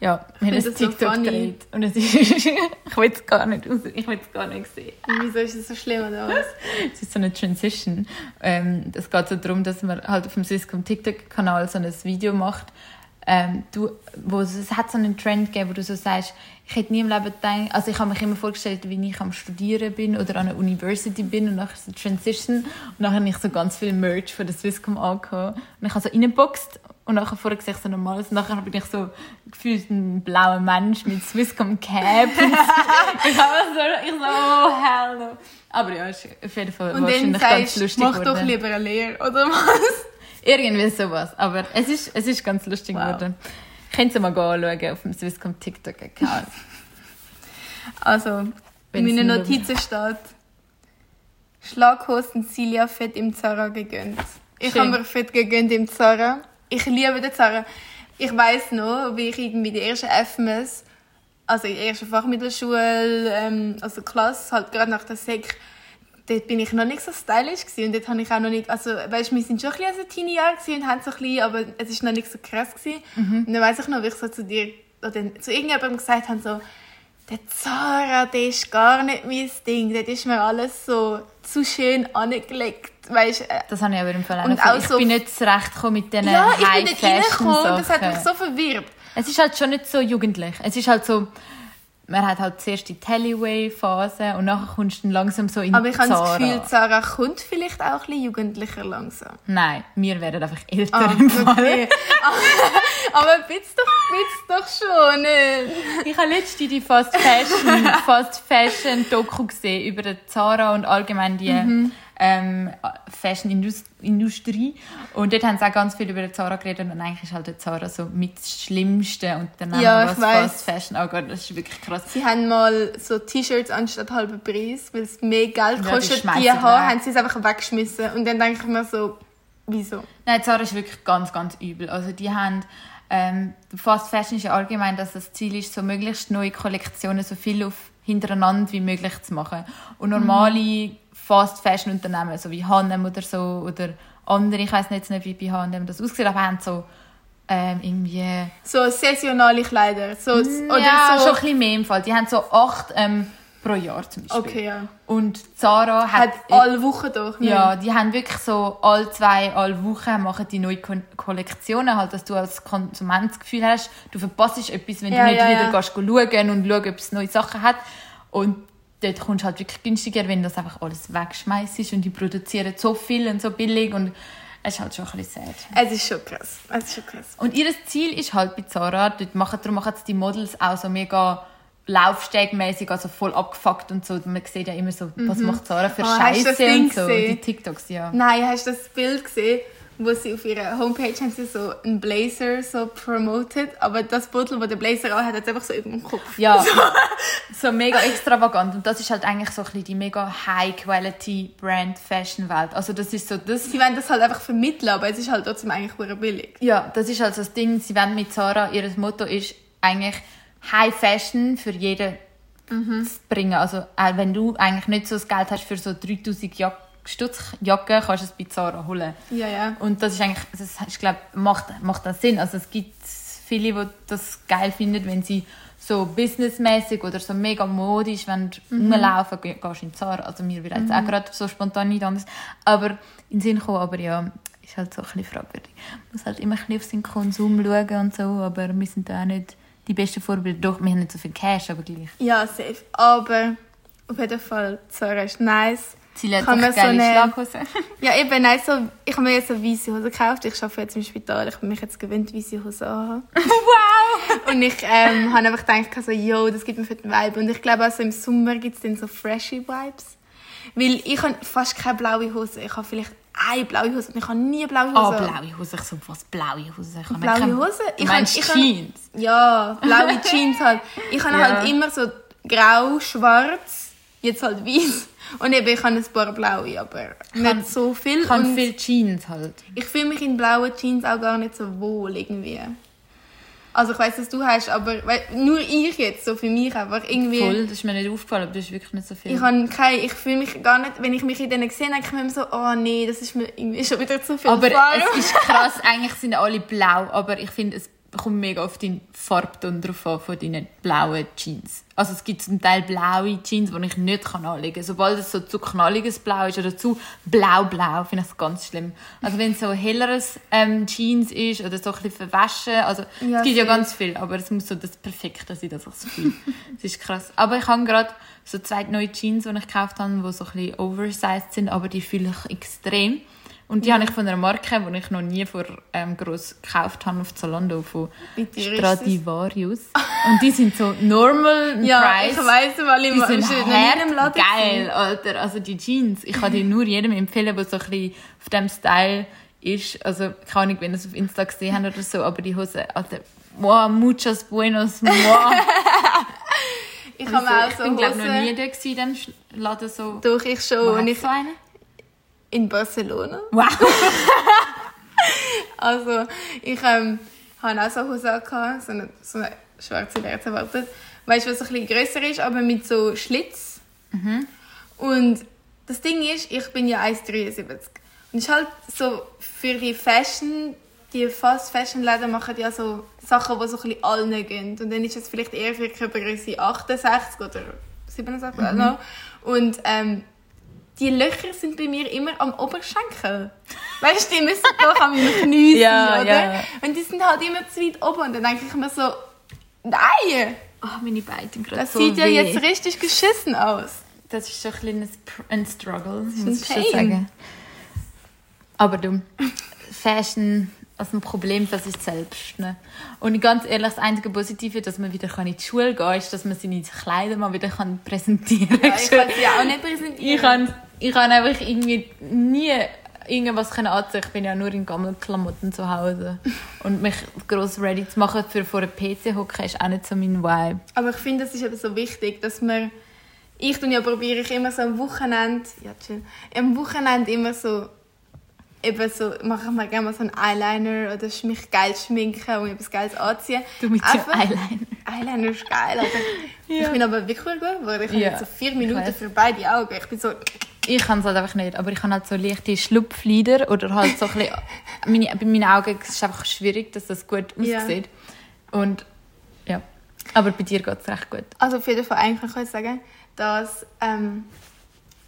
B: Ja, wir haben ein
A: so
B: TikTok
A: funny.
B: gedreht. Und es ist, ich will es gar nicht ich will es gar nicht sehen.
A: Wieso ist das so schlimm oder was?
B: Es ist so eine Transition. Ähm, es geht so darum, dass man halt auf dem Swisscom TikTok-Kanal so ein Video macht, ähm, du, wo es, es hat so einen Trend gegeben, wo du so sagst, ich hätte nie im Leben gedacht, also ich habe mich immer vorgestellt, wie ich am Studieren bin oder an einer University bin und nachher so Transition und nachher habe ich so ganz viel Merch von der Swisscom angehabt und ich habe so reingeboxt und nachher vorher gesehen so normal und nachher bin ich so gefühlt ein blauer Mensch mit Swisscom Cap und ich habe so, ich so, oh hell no. Aber ja, ist auf jeden Fall
A: Und
B: wahrscheinlich ganz
A: sagst du,
B: lustig
A: mach doch
B: geworden.
A: lieber eine Lehre, oder was?
B: Irgendwie sowas. Aber es ist, es ist ganz lustig
A: Wow.
B: geworden. Könnt ihr mal anschauen auf dem Swisscom TikTok-Account.
A: Also, in
B: nur-
A: Notizen steht, Schlaghosen Silja fett im Zara gegönnt. Ich habe mir fett gegönnt im Zara. Ich liebe den Zara. Ich weiß noch, wie ich irgendwie die ersten FMS, also in der ersten Fachmittelschule, ähm, also Klasse, halt gerade nach der Sek, dort bin ich noch nicht so stylisch gewesen. und dort habe ich auch noch nicht, also weißt, wir sind schon ein bisschen also Teenie Jahre gewesen und haben so ein bisschen, aber es ist noch nicht so krass gewesen. Und dann weiß ich noch, wie ich so zu dir oder zu irgendjemandem gesagt habe, so, der Zara, der ist gar nicht mein Ding. Das ist mir alles so zu schön angelegt. weißt, äh,
B: Das habe ich aber im Fall auch
A: auch
B: Ich
A: so-
B: bin nicht zurechtgekommen mit diesen
A: ja, ich bin nicht reingekommen, das hat mich so verwirrt.
B: Es ist halt schon nicht so jugendlich. Es ist halt so, man hat halt zuerst die Tellyway-Phase und nachher kommst du dann langsam so in
A: Aber ich habe das
B: Zara.
A: Gefühl, Sarah kommt vielleicht auch ein bisschen jugendlicher langsam.
B: Nein, wir werden einfach älter
A: Ah,
B: im Fall.
A: okay. Aber bit's doch, doch schon nicht.
B: Ich habe letztens die Fast Fashion, Fast Fashion Doku gesehen über Zara und allgemein die
A: Mhm.
B: Ähm, Fashion Indus- Industrie. Und dort haben sie auch ganz viel über die Zara geredet und eigentlich ist halt die Zara so mit das Schlimmste Unternehmen,
A: Ja, ich
B: was
A: weiss.
B: Fast Fashion angeht. Das ist wirklich krass.
A: Sie haben mal so T-Shirts anstatt halben Preis, weil es mehr Geld
B: Ja, die
A: kostet,
B: schmeissen
A: die haben, haben sie es einfach weggeschmissen. Und dann denke ich mir so, wieso?
B: Nein, Zara ist wirklich ganz, ganz übel. Also die haben ähm, Fast Fashion ist ja allgemein, dass das Ziel ist, so möglichst neue Kollektionen so viel auf hintereinander wie möglich zu machen. Und normale Fast Fashion Unternehmen, so wie H&M oder so oder andere, ich weiß nicht, wie bei H&M das aussieht, aber haben so ähm, irgendwie
A: So saisonale Kleider. So, oder
B: Mm, ja,
A: so.
B: schon ein bisschen mehr im Fall. Die haben so acht ähm, pro Jahr zum Beispiel.
A: Okay, ja.
B: Und Zara hat,
A: Hat alle Wochen doch. ne?
B: ja, die haben wirklich so alle zwei, alle Wochen machen die neue Kon Kollektionen, halt, dass du als Konsument das Gefühl hast, du verpasst etwas, wenn
A: Ja,
B: du nicht
A: ja,
B: wieder
A: ja.
B: gehst schauen und schauen, ob es neue Sachen hat. Und dort kommst du halt wirklich günstiger, wenn du das einfach alles wegschmeißt und die produzieren so viel und so billig und es ist halt schon ein bisschen sad.
A: Es ist schon krass. Es ist schon krass.
B: Und ihr Ziel ist halt bei Zara, dort machen, darum machen die Models auch so mega laufstegmäßig, also voll abgefuckt und so. Man sieht ja immer so, was macht Zara für
A: Oh,
B: Scheiße und so.
A: gesehen?
B: Die TikToks, ja.
A: Nein, hast du das Bild gesehen, wo sie auf ihrer Homepage haben sie so einen Blazer so promoted, aber das Bottle, wo der Blazer auch hat, hat es einfach so über dem Kopf.
B: Ja, so mega extravagant. Und das ist halt eigentlich so ein bisschen die mega High-Quality-Brand-Fashion-Welt. Also das ist so das...
A: Sie wollen das halt einfach vermitteln, aber es ist halt trotzdem eigentlich sehr billig.
B: Ja, das ist halt so das Ding. Sie wollen mit Zara, ihr Motto ist eigentlich High Fashion für jeden
A: Mhm.
B: zu bringen. Also auch wenn du eigentlich nicht so das Geld hast für so 3000 Jack Stutz Jacken, kannst du es bei Zara holen.
A: Ja, ja.
B: Und das ist eigentlich, das ich glaube, macht, macht das Sinn. Also es gibt viele, die das geil finden, wenn sie so businessmäßig oder so mega modisch wenn
A: Mhm.
B: rumlaufen, geh- gehst du in Zara. Also mir wird jetzt auch gerade so spontan nicht anders. Aber in den Sinn kommen, aber ja, ist halt so ein bisschen fragwürdig. Man muss halt immer ein bisschen auf seinen Konsum schauen und so, aber wir sind da auch nicht die besten Vorbilder. Doch, wir haben nicht so viel Cash, aber gleich.
A: Ja, safe. Aber auf jeden Fall, Zara ist nice.
B: Sie
A: man
B: doch
A: so eine-
B: Schlaghosen.
A: Ja, eben, nein, so, ich habe mir jetzt eine weiße Hose gekauft. Ich arbeite jetzt im Spital. Ich bin mich jetzt gewöhnt, weiße Hose anhaben.
B: wow!
A: Und ich ähm, habe einfach gedacht, so, yo, das gibt mir für den Vibe. Und ich glaube, also im Sommer gibt es dann so freshy Vibes. Weil ich habe fast keine blaue Hose. Ich habe vielleicht eine blaue Hose. Und ich habe nie blaue
B: Oh,
A: Hose.
B: blaue Hose. Ich so, was, blaue Hose? Ich habe
A: Blaue
B: keine-
A: Hose?
B: Du
A: Ich
B: meinst
A: hab- ich
B: Jeans?
A: Ja, blaue Jeans halt. Ich habe
B: Ja.
A: halt immer so grau, schwarz, jetzt halt weiß. Und eben, ich habe ein paar blaue, aber
B: kann-
A: nicht so viel.
B: Ich habe
A: und
B: viel Jeans halt.
A: ich fühle mich in blauen Jeans auch gar nicht so wohl irgendwie. Also ich weiß, dass du hast, aber nur ich jetzt, so für mich einfach irgendwie.
B: Voll, das ist mir nicht aufgefallen, aber das ist wirklich nicht so viel.
A: Ich, habe keine, ich fühle mich gar nicht, wenn ich mich in denen sehe, denke ich mir immer so, oh nee, das ist mir irgendwie schon wieder zu viel
B: aber
A: Farbe.
B: es ist krass, eigentlich sind alle blau, aber ich finde, es kommt mega auf den Farbton drauf an von deinen blauen Jeans. Also es gibt zum Teil blaue Jeans, die ich nicht kann anlegen kann. Sobald es so zu knalliges Blau ist oder zu blau-blau, finde ich es ganz schlimm. Also wenn es so helleres ähm, Jeans ist oder so ein bisschen verwaschen, also
A: Ja,
B: es gibt ja ganz viel, aber es muss so das Perfekte sein, dass ich es fühle. das ist krass. Aber ich habe gerade so zwei neue Jeans, die ich gekauft habe, die so ein bisschen oversized sind, aber die fühle ich extrem. Und die habe ich von einer Marke, die ich noch nie vor ähm, gross gekauft habe auf Zalando, von Stradivarius. Und die sind so normal
A: ja,
B: price.
A: ich weiss mal,
B: Die
A: im,
B: sind hart
A: Laden
B: geil, Alter. Also die Jeans, ich kann die nur jedem empfehlen, der so ein bisschen auf diesem Style ist. Also keine Ahnung, wenn ihr es auf Insta gesehen habt oder so, aber die Hose, Alter, wow, muchos buenos, wow.
A: Ich habe mir auch
B: ich
A: so
B: bin glaube noch
A: Hosen-
B: nie da gewesen, in diesem Sch- Laden so.
A: Doch, ich schon. Und ich? In Barcelona.
B: Wow.
A: Also, ich ähm, habe auch so eine Hose gehabt, so eine, so eine schwarze Lerz erwartet. Weißt du, was ein bisschen grösser ist, aber mit so Schlitz. Und das Ding ist, ich bin ja 1,73. Und ist halt so, für die Fashion, die Fast Fashion Läden machen ja so Sachen, die so ein bisschen allen gehen. Und dann ist es vielleicht eher für Körpergröße 68 oder 67, I don't know. Und ähm, die Löcher sind bei mir immer am Oberschenkel. Weißt du, die müssen doch am Knie
B: Ja,
A: sein, oder?
B: ja.
A: Und die sind halt immer zu weit oben. Und dann denke ich mir so, nein,
B: Ah, meine Beine gerade
A: das
B: so
A: sieht ja
B: weh.
A: jetzt richtig geschissen aus.
B: Das ist so ein kleines Pr- ein Struggle,
A: ist
B: muss ich
A: ein
B: schon
A: Pain.
B: sagen. Aber du, Fashion als ein Problem für sich selbst. Ne? Und ganz ehrlich, das einzige Positive, dass man wieder in die Schule gehen kann, ist, dass man seine Kleider mal wieder kann präsentieren kann.
A: Ja, ich kann sie auch nicht präsentieren.
B: ich kann, ich kann einfach irgendwie nie irgendwas können anziehen. Ich bin ja nur in Gammelklamotten zu Hause. Und mich gross ready zu machen für vor einem PC hocken ist auch nicht so mein Vibe.
A: Aber ich finde, es ist eben so wichtig, dass man... Ich ja, probiere ich immer so am Wochenende... Ja, chill. Am Wochenende immer so... Eben so, mache ich mir gerne mal so einen Eyeliner oder mich geil schminken und etwas Geiles anziehen.
B: Du mit dem Eyeliner.
A: Eyeliner ist geil. Ich
B: Ja.
A: bin aber wirklich gut geworden. Ich habe
B: Ja,
A: jetzt so vier
B: ich
A: Minuten für beide Augen. Ich bin so...
B: Ich kann es halt einfach nicht, aber ich habe halt so leichte Schlupflider oder halt so ein bisschen, meine, bei meinen Augen ist es einfach schwierig, dass das gut
A: Ja.
B: aussieht. Und ja, aber bei dir geht es recht gut.
A: Also auf jeden Fall eigentlich kann ich sagen, dass ähm,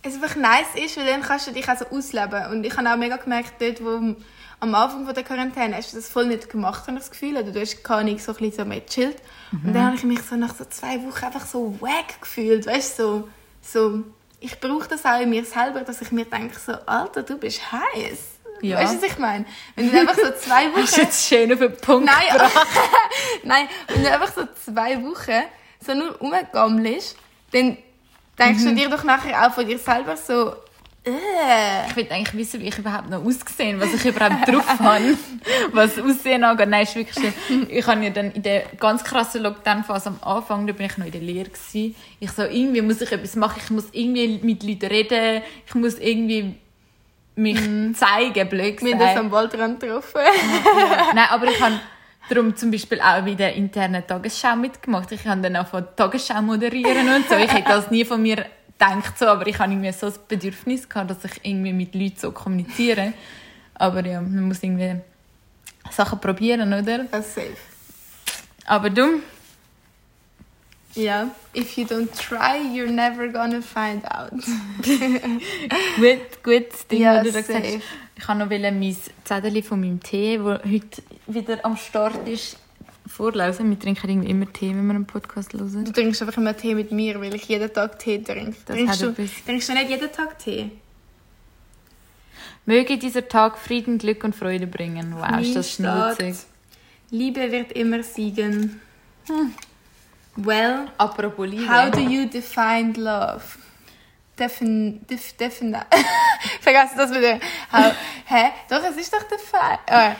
A: es einfach nice ist, weil dann kannst du dich auch so ausleben. Und ich habe auch mega gemerkt, dort, wo am Anfang von der Quarantäne hast du das voll nicht gemacht, habe ich das Gefühl. Oder du hast gar nicht so ein bisschen so mehr gechillt. Und dann habe ich mich so nach so zwei Wochen einfach so wack gefühlt. Weißt du, so, so, ich brauche das auch in mir selber, dass ich mir denke, so, Alter, du bist heiß.
B: Ja.
A: Weißt du, was ich meine? Wenn du einfach so zwei Wochen...
B: Hast du jetzt schön auf den Punkt
A: Nein. Nein, wenn du einfach so zwei Wochen so nur rumgammelst, dann denkst
B: Mhm.
A: du dir doch nachher auch von dir selber so.
B: Ich will eigentlich wissen, wie ich überhaupt noch ausgesehen was ich überhaupt drauf habe, was Aussehen angeht. Nein, ist wirklich. Ich habe ja dann in der ganz krassen Lockdown-Phase am Anfang, da bin ich noch in der Lehre gewesen. Ich so, irgendwie muss ich etwas machen, ich muss irgendwie mit Leuten reden, ich muss irgendwie mich zeigen, blöd
A: Wir haben das am Waldrand getroffen.
B: Nein, aber ich habe darum zum Beispiel auch bei der internen Tagesschau mitgemacht. Ich habe dann auch von Tagesschau moderieren und so. Ich hätte das nie von mir gedacht, so, aber ich habe irgendwie so das Bedürfnis gehabt, dass ich irgendwie mit Leuten so kommuniziere. Aber ja, man muss irgendwie Sachen probieren, oder?
A: Das ist safe.
B: Aber du,
A: Ja. If you don't try, you're never gonna find out.
B: gut, gutes Ding,
A: Ja,
B: was du da gesagt hast. Ich habe noch mein Zettel von meinem Tee, der heute wieder am Start ist, vorlesen. Wir trinken irgendwie immer Tee, wenn wir einen Podcast hören.
A: Du trinkst einfach immer Tee mit mir, weil ich jeden Tag Tee trinke.
B: Das
A: Trinkst du, trinkst du nicht jeden Tag Tee?
B: Möge dieser Tag Frieden, Glück und Freude bringen. Wow, ist das schnutzig.
A: Liebe wird immer siegen. Well,
B: Apropos Liebe.
A: How do you define love? Defin, def, defin, Vergessen das wieder. How, hä? Doch, es ist doch define. Ah,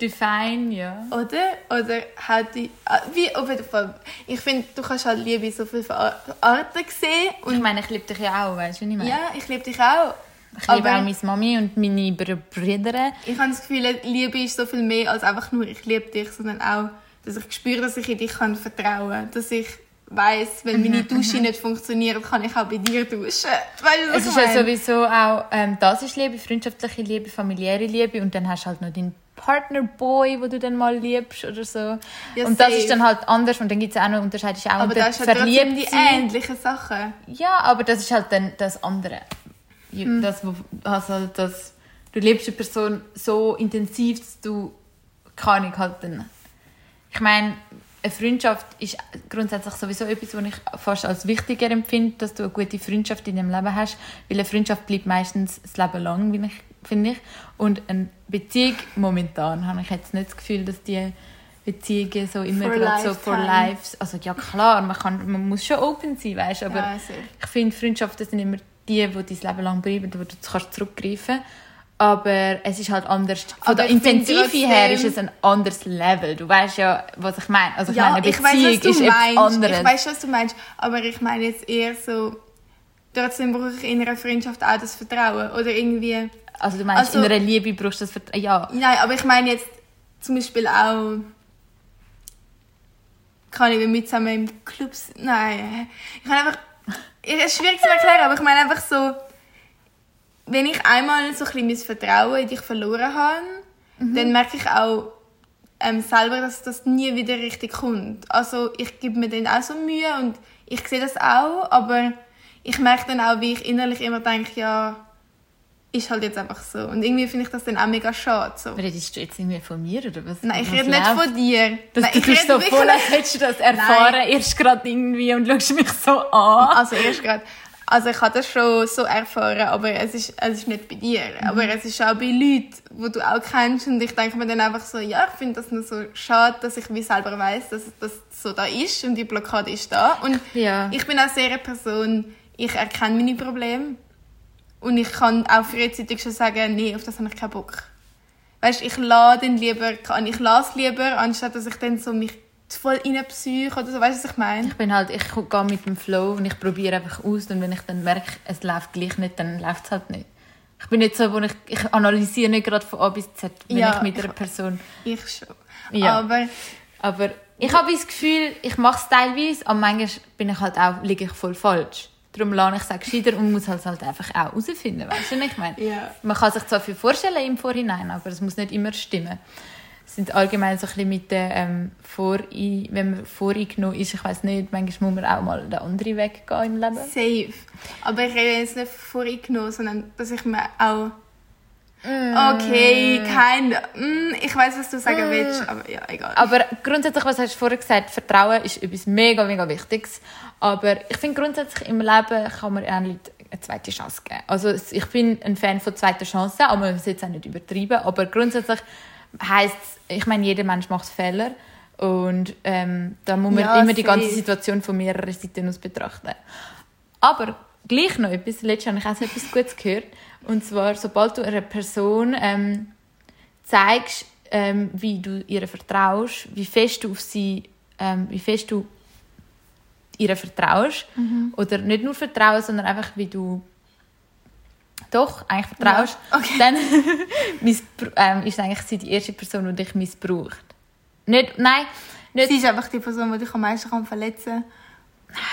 B: Define, ja.
A: oder? Oder how do ah, Wie, auf jeden Fall. Ich finde, du kannst halt Liebe so viele Ar- Arten sehen.
B: Ich
A: Und
B: meine, ich liebe dich ja auch, weißt du, wie ich meine?
A: ja, ich liebe dich auch.
B: ich liebe auch meine Mami und meine Br- Brüder.
A: Ich habe das Gefühl, Liebe ist so viel mehr als einfach nur ich liebe dich, sondern auch, dass ich spüre, dass ich in dich kann vertrauen kann. Dass ich weiss, wenn meine Dusche nicht funktioniert, kann ich auch bei dir duschen. Weißt du,
B: Es
A: ich
B: ist ja sowieso auch, ähm, das ist Liebe, freundschaftliche Liebe, familiäre Liebe und dann hast du halt noch deinen Partnerboy, wo du dann mal liebst oder so.
A: Ja,
B: und das
A: safe.
B: ist dann halt anders und dann gibt es auch noch, unterscheidest du auch
A: Aber das ist halt trotzdem die ähnlichen Sachen.
B: Ja, aber das ist halt dann das andere.
A: Hm.
B: Das, also das, du liebst eine Person so intensiv, dass du keine Ahnung halt dann. Ich meine, eine Freundschaft ist grundsätzlich sowieso etwas, was ich fast als wichtiger empfinde, dass du eine gute Freundschaft in deinem Leben hast, weil eine Freundschaft bleibt meistens das Leben lang, wie ich, finde ich. Und eine Beziehung, momentan, habe ich jetzt nicht das Gefühl, dass die Beziehungen so immer gerade so for life, also ja klar, man, kann, man muss schon open sein, weißt aber
A: Ja,
B: ich finde, Freundschaften sind immer die, die dein Leben lang bleiben, wo du kannst zurückgreifen Aber es ist halt anders. Von
A: Aber
B: der
A: ich
B: Intensive her ist es ein anderes Level. Du weißt ja, was ich meine. Also ich
A: Ja,
B: meine,
A: ich
B: Beziehung
A: was du
B: ist etwas
A: meinst.
B: anderes.
A: Ich weiß, was du meinst. Aber ich meine jetzt eher so, trotzdem brauche ich in einer Freundschaft auch das Vertrauen. Oder irgendwie...
B: also du meinst,
A: Also-
B: in einer Liebe brauchst du das Vertrauen. Ja,
A: Nein, aber ich meine jetzt zum Beispiel auch... Kann ich, wir zusammen im Club sind? Nein. Ich kann einfach... Es ist schwierig zu erklären, aber ich meine einfach so... Wenn ich einmal so ein bisschen mein Vertrauen in dich verloren habe, dann merke ich auch ähm, selber, dass das nie wieder richtig kommt. Also ich gebe mir dann auch so Mühe und ich sehe das auch, aber ich merke dann auch, wie ich innerlich immer denke, ja, ist halt jetzt einfach so. Und irgendwie finde ich das dann auch mega schade. So.
B: Redest du jetzt irgendwie von mir oder was?
A: Nein, ich rede nicht von dir.
B: Das,
A: Nein,
B: du
A: ich rede
B: so
A: wirklich-
B: voll, als hättest du das erfahren, erst gerade irgendwie und schaust mich so an.
A: Also erst gerade. Also ich habe das schon so erfahren, aber es ist, es ist nicht bei dir.
B: Mhm.
A: Aber es ist auch bei Leuten, die du auch kennst. Und ich denke mir dann einfach so, ja, ich finde das nur so schade, dass ich wie selber weiß, dass das so da ist und die Blockade ist da. Und
B: Ja.
A: ich bin auch sehr eine Person, ich erkenne meine Probleme. Und ich kann auch frühzeitig schon sagen, nee, auf das habe ich keinen Bock. Weißt, ich lade dann lieber, ich lasse lieber, anstatt dass ich dann so mich voll reinpsych oder so, weißt du, was ich meine?
B: Ich bin halt, ich gehe mit dem Flow und ich probiere einfach aus und wenn ich dann merke, es läuft gleich nicht, dann läuft es halt nicht. Ich bin nicht so, wo ich, ich analysiere nicht gerade von A bis Z, wenn
A: Ja,
B: ich mit einer
A: ich-
B: Person...
A: Ich schon.
B: Ja.
A: Aber
B: Aber ich habe das Gefühl, ich mache es teilweise, aber manchmal bin ich halt auch, liege ich voll falsch. Darum lerne ich es auch gescheiter und muss halt, halt einfach auch herausfinden, weißt du, ich meine?
A: Ja.
B: Man kann sich zwar viel vorstellen im Vorhinein, aber es muss nicht immer stimmen. Es sind allgemein so ein bisschen mit der, ähm, Vorei wenn man voreingenommen ist, ich weiß nicht, manchmal muss man auch mal den anderen Weg gehen im Leben.
A: safe. Aber ich rede jetzt nicht voreingenommen, sondern dass ich mir auch.
B: Mm.
A: Okay, kein. Mm, ich weiß, was du sagen willst, aber ja, egal.
B: Aber grundsätzlich, was hast du vorher gesagt, Vertrauen ist etwas mega, mega Wichtiges. Aber ich finde grundsätzlich im Leben kann man einen Leuten eine zweite Chance geben. Also ich bin ein Fan von zweiter Chancen, aber man muss jetzt auch nicht übertreiben. Aber grundsätzlich heisst es, ich meine, jeder Mensch macht Fehler. Und ähm, da muss man
A: Ja,
B: immer die ganze. Situation von mehreren Seiten aus betrachten. Aber gleich noch etwas, letztes habe ich auch so etwas Gutes gehört. Und zwar, sobald du einer Person ähm, zeigst, ähm, wie du ihr vertraust, wie fest du auf sie, ähm, wie fest du ihr vertraust. Oder nicht nur vertrauen, sondern einfach, wie du doch eigentlich vertraust.
A: Ja, okay.
B: Dann ähm, ist eigentlich sie die erste Person, die dich missbraucht. Nicht, nein, nicht,
A: Sie ist einfach die Person, die dich am meisten kann verletzen kann.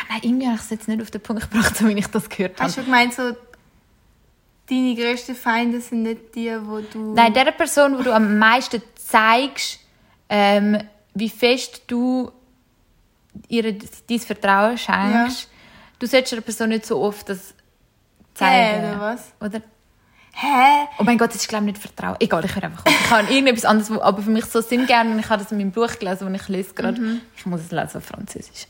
B: Nein, irgendwie habe ich es jetzt nicht auf den Punkt gebracht, so wie ich das gehört habe.
A: Hast du gemeint, so, deine grössten Feinde sind nicht die, wo du.
B: Nein, der Person, wo du am meisten zeigst, ähm, wie fest du ihr dein Vertrauen schenkst. Du solltest einer Person nicht so oft das zeigen.
A: Hä, oder was?
B: Oder?
A: Hä?
B: Oh mein Gott, das ist glaube ich nicht Vertrauen. Egal, ich höre einfach auf. Ich habe irgendetwas anderes, wo aber für mich so Sinn gegeben und ich habe das in meinem Buch gelesen, und ich lese gerade.
A: Mhm.
B: Ich muss es lesen auf Französisch.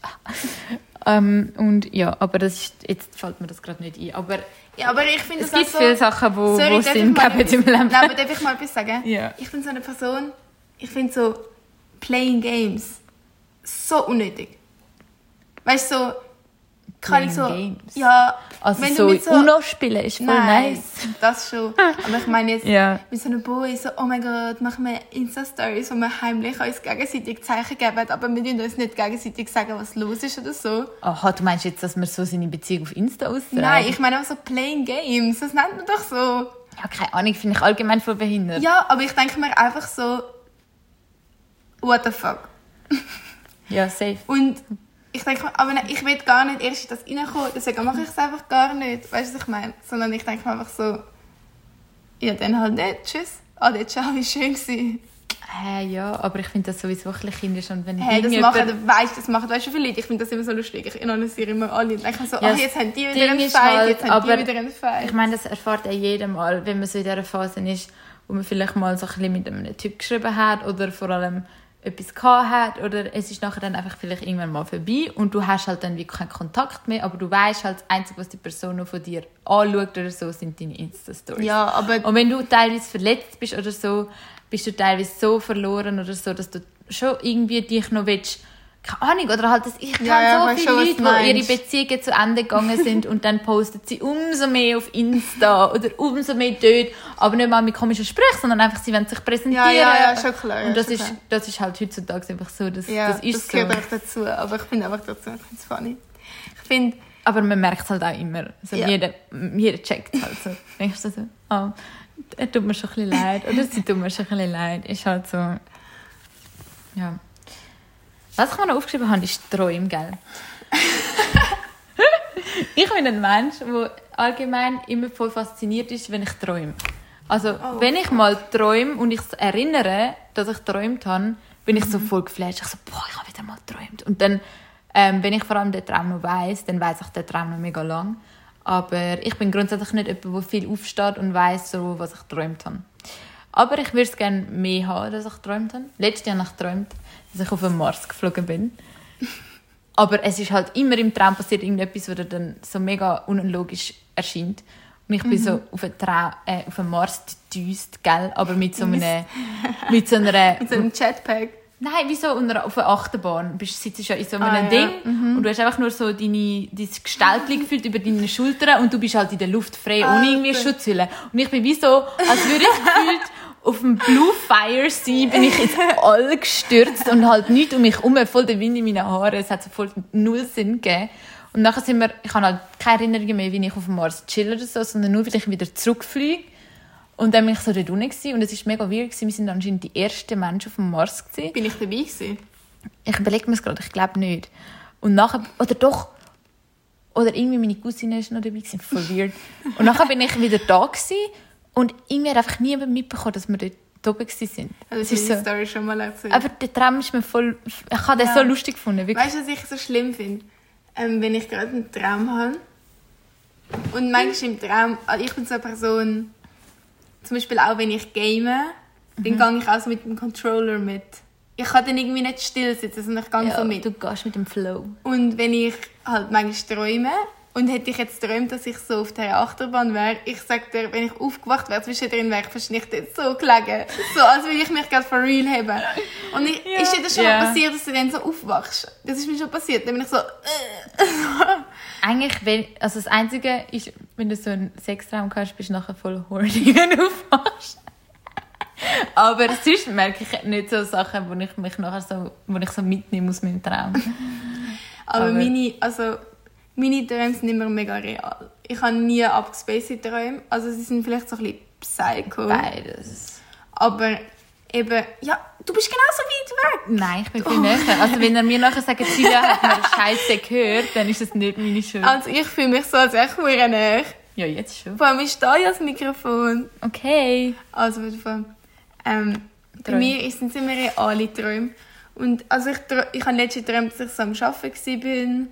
B: Ähm, und ja, aber das ist, jetzt fällt mir das gerade nicht ein. Aber
A: Ja, aber ich finde
B: es
A: das
B: gibt
A: so...
B: viele Sachen, wo,
A: Sorry,
B: wo Sinn geben im Leben.
A: Nein, aber darf ich mal etwas sagen?
B: Ja.
A: Ich bin so eine Person, ich finde so Playing Games so unnötig. Weißt du, so, kann ich so...
B: Games?
A: Ja,
B: Also
A: wenn
B: so,
A: du mit so...
B: Uno spielen ist voll
A: Nein,
B: nice.
A: das schon. Aber ich meine jetzt
B: Ja.
A: mit so einem Boy so, oh mein Gott, machen wir Insta-Stories, wo wir heimlich uns gegenseitig Zeichen geben, aber wir dürfen uns nicht gegenseitig sagen, was los ist oder so.
B: Aha, du meinst jetzt, dass man so seine Beziehung auf Insta austrägt?
A: Nein, ich meine auch so Playing Games, das nennt man doch so.
B: Ja, keine Ahnung, finde ich allgemein voll behindert.
A: Ja, aber ich denke mir einfach so, what the fuck.
B: Ja, safe.
A: Und ich denke mir, aber nein, ich will gar nicht erst in das reinkommen, deswegen mache ich es einfach gar nicht. Weißt du, was ich meine? Sondern ich denke mir einfach so, ja, dann halt nicht. Tschüss. Ade, ciao, wie schön gewesen.
B: Hä, ja, aber ich finde das sowieso ein bisschen kindisch. Und wenn
A: Hey, das machen, weißt, das machen, weißt du, viele Leute. Ich finde das immer so lustig. Ich analysiere immer alle und denke so,
B: Ja, das
A: jetzt haben die wieder einen Fight,
B: halt,
A: jetzt haben die wieder einen Fight.
B: Ich meine, das erfahrt ja jeder mal, wenn man so in dieser Phase ist, wo man vielleicht mal so ein bisschen mit einem Typ geschrieben hat oder vor allem etwas gehabt hat oder es ist nachher dann einfach vielleicht irgendwann mal vorbei und du hast halt dann wirklich keinen Kontakt mehr, aber du weißt halt, das Einzige, was die Person noch von dir anschaut oder so, sind deine Insta-Stories.
A: ja, aber
B: Und wenn du teilweise verletzt bist oder so, bist du teilweise so verloren oder so, dass du schon irgendwie dich noch willst, keine Ahnung, oder halt, dass ich kenne
A: Ja, ja,
B: so viele Leute, die ihre. Beziehungen zu Ende gegangen sind und dann posten sie umso mehr auf Insta oder umso mehr dort, aber nicht mal mit komischen Sprüchen, sondern einfach, sie wollen sich präsentieren.
A: Ja, ja, ja, schon klar,
B: Und das ist,
A: klar.
B: das ist halt heutzutage einfach so, das,
A: ja,
B: das ist so.
A: gehört einfach dazu. Aber ich finde einfach dazu, ich finde es funny. Ich finde,
B: Aber man merkt es halt auch immer. Also
A: Ja.
B: jeder, jeder checkt halt so. Denkst du so, oh, er tut mir schon ein bisschen leid. Oder sie tut mir schon ein bisschen leid. Ist halt so. Ja. Was ich mir noch aufgeschrieben habe, ist Träume, gell? ich bin ein Mensch, der allgemein immer voll fasziniert ist, wenn ich träume. Also,
A: Oh,
B: wenn ich mal träume und ich erinnere, dass ich geträumt habe, bin ich so
A: Mhm.
B: voll geflasht. Ich so, boah, ich habe wieder mal geträumt. Und dann, ähm, wenn ich vor allem den Traum noch weiss, dann weiss ich den Traum noch mega lang. Aber ich bin grundsätzlich nicht jemand, der viel aufsteht und weiß, so, was ich geträumt habe. Aber ich würde es gerne mehr haben, dass ich geträumt habe. Letztes Jahr habe ich geträumt, dass ich auf den Mars geflogen bin. Aber es ist halt immer im Traum passiert irgendetwas, was dann so mega unlogisch erscheint. Und ich bin so auf den, Traum, äh, auf den Mars gedüst, gell? Aber mit so einem... mit so einer...
A: Mit so einem Jetpack.
B: Nein, wie so auf einer Achterbahn. Du sitzt ja in so einem
A: Ah, ja.
B: Ding und du hast einfach nur so deine, dein Gestaltling gefühlt über deine Schultern und du bist halt in der Luft frei, ohne irgendwie
A: Alter.
B: Schutzhülle. Und ich bin wie so, als würde ich gefühlt auf dem Blue Fire sein, bin ich ins All gestürzt und halt nichts um mich herum, voll der Wind in meinen Haaren. Es hat so voll null Sinn gegeben. Und nachher sind wir, ich habe halt keine Erinnerungen mehr, wie ich auf dem Mars chill oder so, sondern nur, wie ich wieder zurückfliege. Und dann bin ich so dort unten und es war mega weird. gewesen. Wir sind anscheinend die ersten Menschen auf dem Mars. Gewesen.
A: Bin ich dabei gewesen?
B: Ich überlege mir es gerade, ich glaube nicht. Und nachher, oder doch, oder irgendwie meine Cousine ist noch dabei, gewesen, voll weird. Und nachher bin ich wieder da gewesen, und irgendwie hat einfach niemand mitbekommen, dass wir dort oben waren.
A: Also, das
B: ist
A: ist die
B: so,
A: Story schon mal erzählt.
B: aber der Traum ist mir voll, ich habe den
A: Ja.
B: so lustig gefunden, wirklich.
A: Weißt du, was ich so schlimm finde? Ähm, wenn ich gerade einen Traum habe. Und manchmal im Traum, also ich bin so eine Person, zum Beispiel auch wenn ich game,
B: Mhm.
A: dann gehe ich auch so mit dem Controller mit. Ich kann dann irgendwie nicht still sitzen, sondern ich gehe
B: ja,
A: so mit.
B: du gehst mit dem Flow.
A: Und wenn ich halt manchmal träume, und hätte ich jetzt geträumt, dass ich so auf der Achterbahn wäre, ich sag dir, wenn ich aufgewacht wäre, zwischendrin wäre ich wahrscheinlich dort so gelegen. So, als würde ich mich gerade for real haben. Und ich,
B: Ja.
A: ist dir das schon
B: Ja.
A: mal passiert, dass du dann so aufwachst? Das ist mir schon passiert. Dann bin ich so, äh.
B: Eigentlich, wenn, also das Einzige ist, wenn du so einen Sextraum hast, bist du nachher voll horny, wenn du aufwachst. Aber sonst merke ich nicht so Sachen, wo ich mich nachher so, wo ich so mitnehme aus meinem Traum.
A: Aber,
B: Aber-
A: meine, also, meine Träume sind immer mega real. Ich habe nie abgespacede Träume. Also sie sind vielleicht so ein bisschen psycho.
B: Beides.
A: Aber eben, ja, du bist genauso weit weg.
B: Nein, ich bin viel näher. Also wenn er mir nachher sagt, Silja hat mir Scheiße gehört, dann ist das nicht meine Schuld.
A: Also ich fühle mich so, als wäre ich verdammt näher.
B: Ja, jetzt schon.
A: Vor allem ist da ja das Mikrofon.
B: Okay.
A: Also Fall. Ähm, bei mir sind es immer reale Träume. Und also ich, ich habe letztens geträumt, dass ich so am Arbeiten war.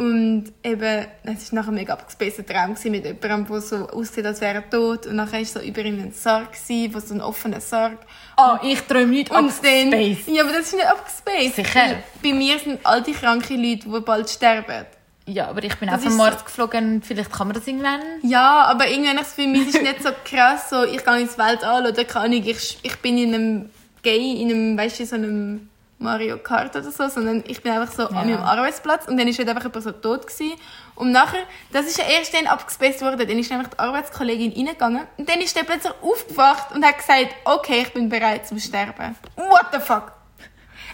A: Und eben, es war nachher ein mega abgespaceter Traum mit jemandem, der so aussieht, als wäre er tot. Und nachher war so über ihm ein Sarg, wo so ein offener Sarg.
B: Oh, ich träume nicht
A: dann,
B: Space.
A: ja, aber das ist nicht abgespaced.
B: Sicher.
A: Weil Bei mir sind all die kranken Leute, die bald sterben.
B: Ja, aber ich bin
A: Das
B: auch vom
A: ist
B: Mars geflogen. Vielleicht kann man das irgendwann.
A: Ja, aber ich das Gefühl, mir ist nicht so krass, so, ich gehe ins Weltall oder keine Ahnung, ich, ich bin in einem Gay, in einem, weißt du, so einem Mario Kart oder so, sondern ich bin einfach so an
B: Ja.
A: meinem Arbeitsplatz und dann ist halt einfach jemand so tot gewesen. Und nachher, das ist ja erst dann abgespaced worden, dann ist nämlich die Arbeitskollegin reingegangen und dann ist der plötzlich aufgewacht und hat gesagt, okay, ich bin bereit zum Sterben. What the fuck?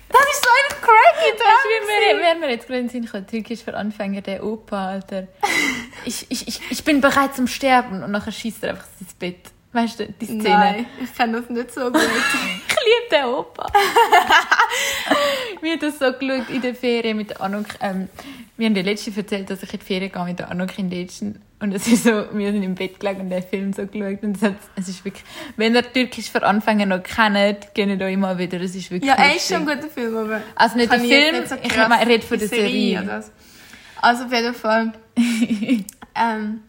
A: Das ist so ein cracky Traum.
B: Weißt du, wie mir, wer mir jetzt gerade kommt, Türkisch für Anfänger, der Opa, Alter. Ich, ich, ich, ich bin bereit zum Sterben und nachher schießt er einfach ins Bett. Weißt du, die Szene.
A: Nein, ich kenne das nicht so gut.
B: Ich liebe den Opa. wir haben das so geschaut in der Ferien mit der Anuk. Ähm, wir haben dir letztens erzählt, dass ich in die Ferien gehe mit der Anuk in Dätschen. Und es ist so, wir sind im Bett gelegen und den Film so geschaut. Und es, hat, es ist wirklich, wenn ihr Türkisch für Anfänger noch kennt, geht euch mal wieder. Es ist wirklich
A: Ja, er ist schon ein guter Film, aber...
B: Also nicht der Film,
A: nicht so
B: ich meine, rede von der Serie.
A: was. Also auf jeden Fall. ähm,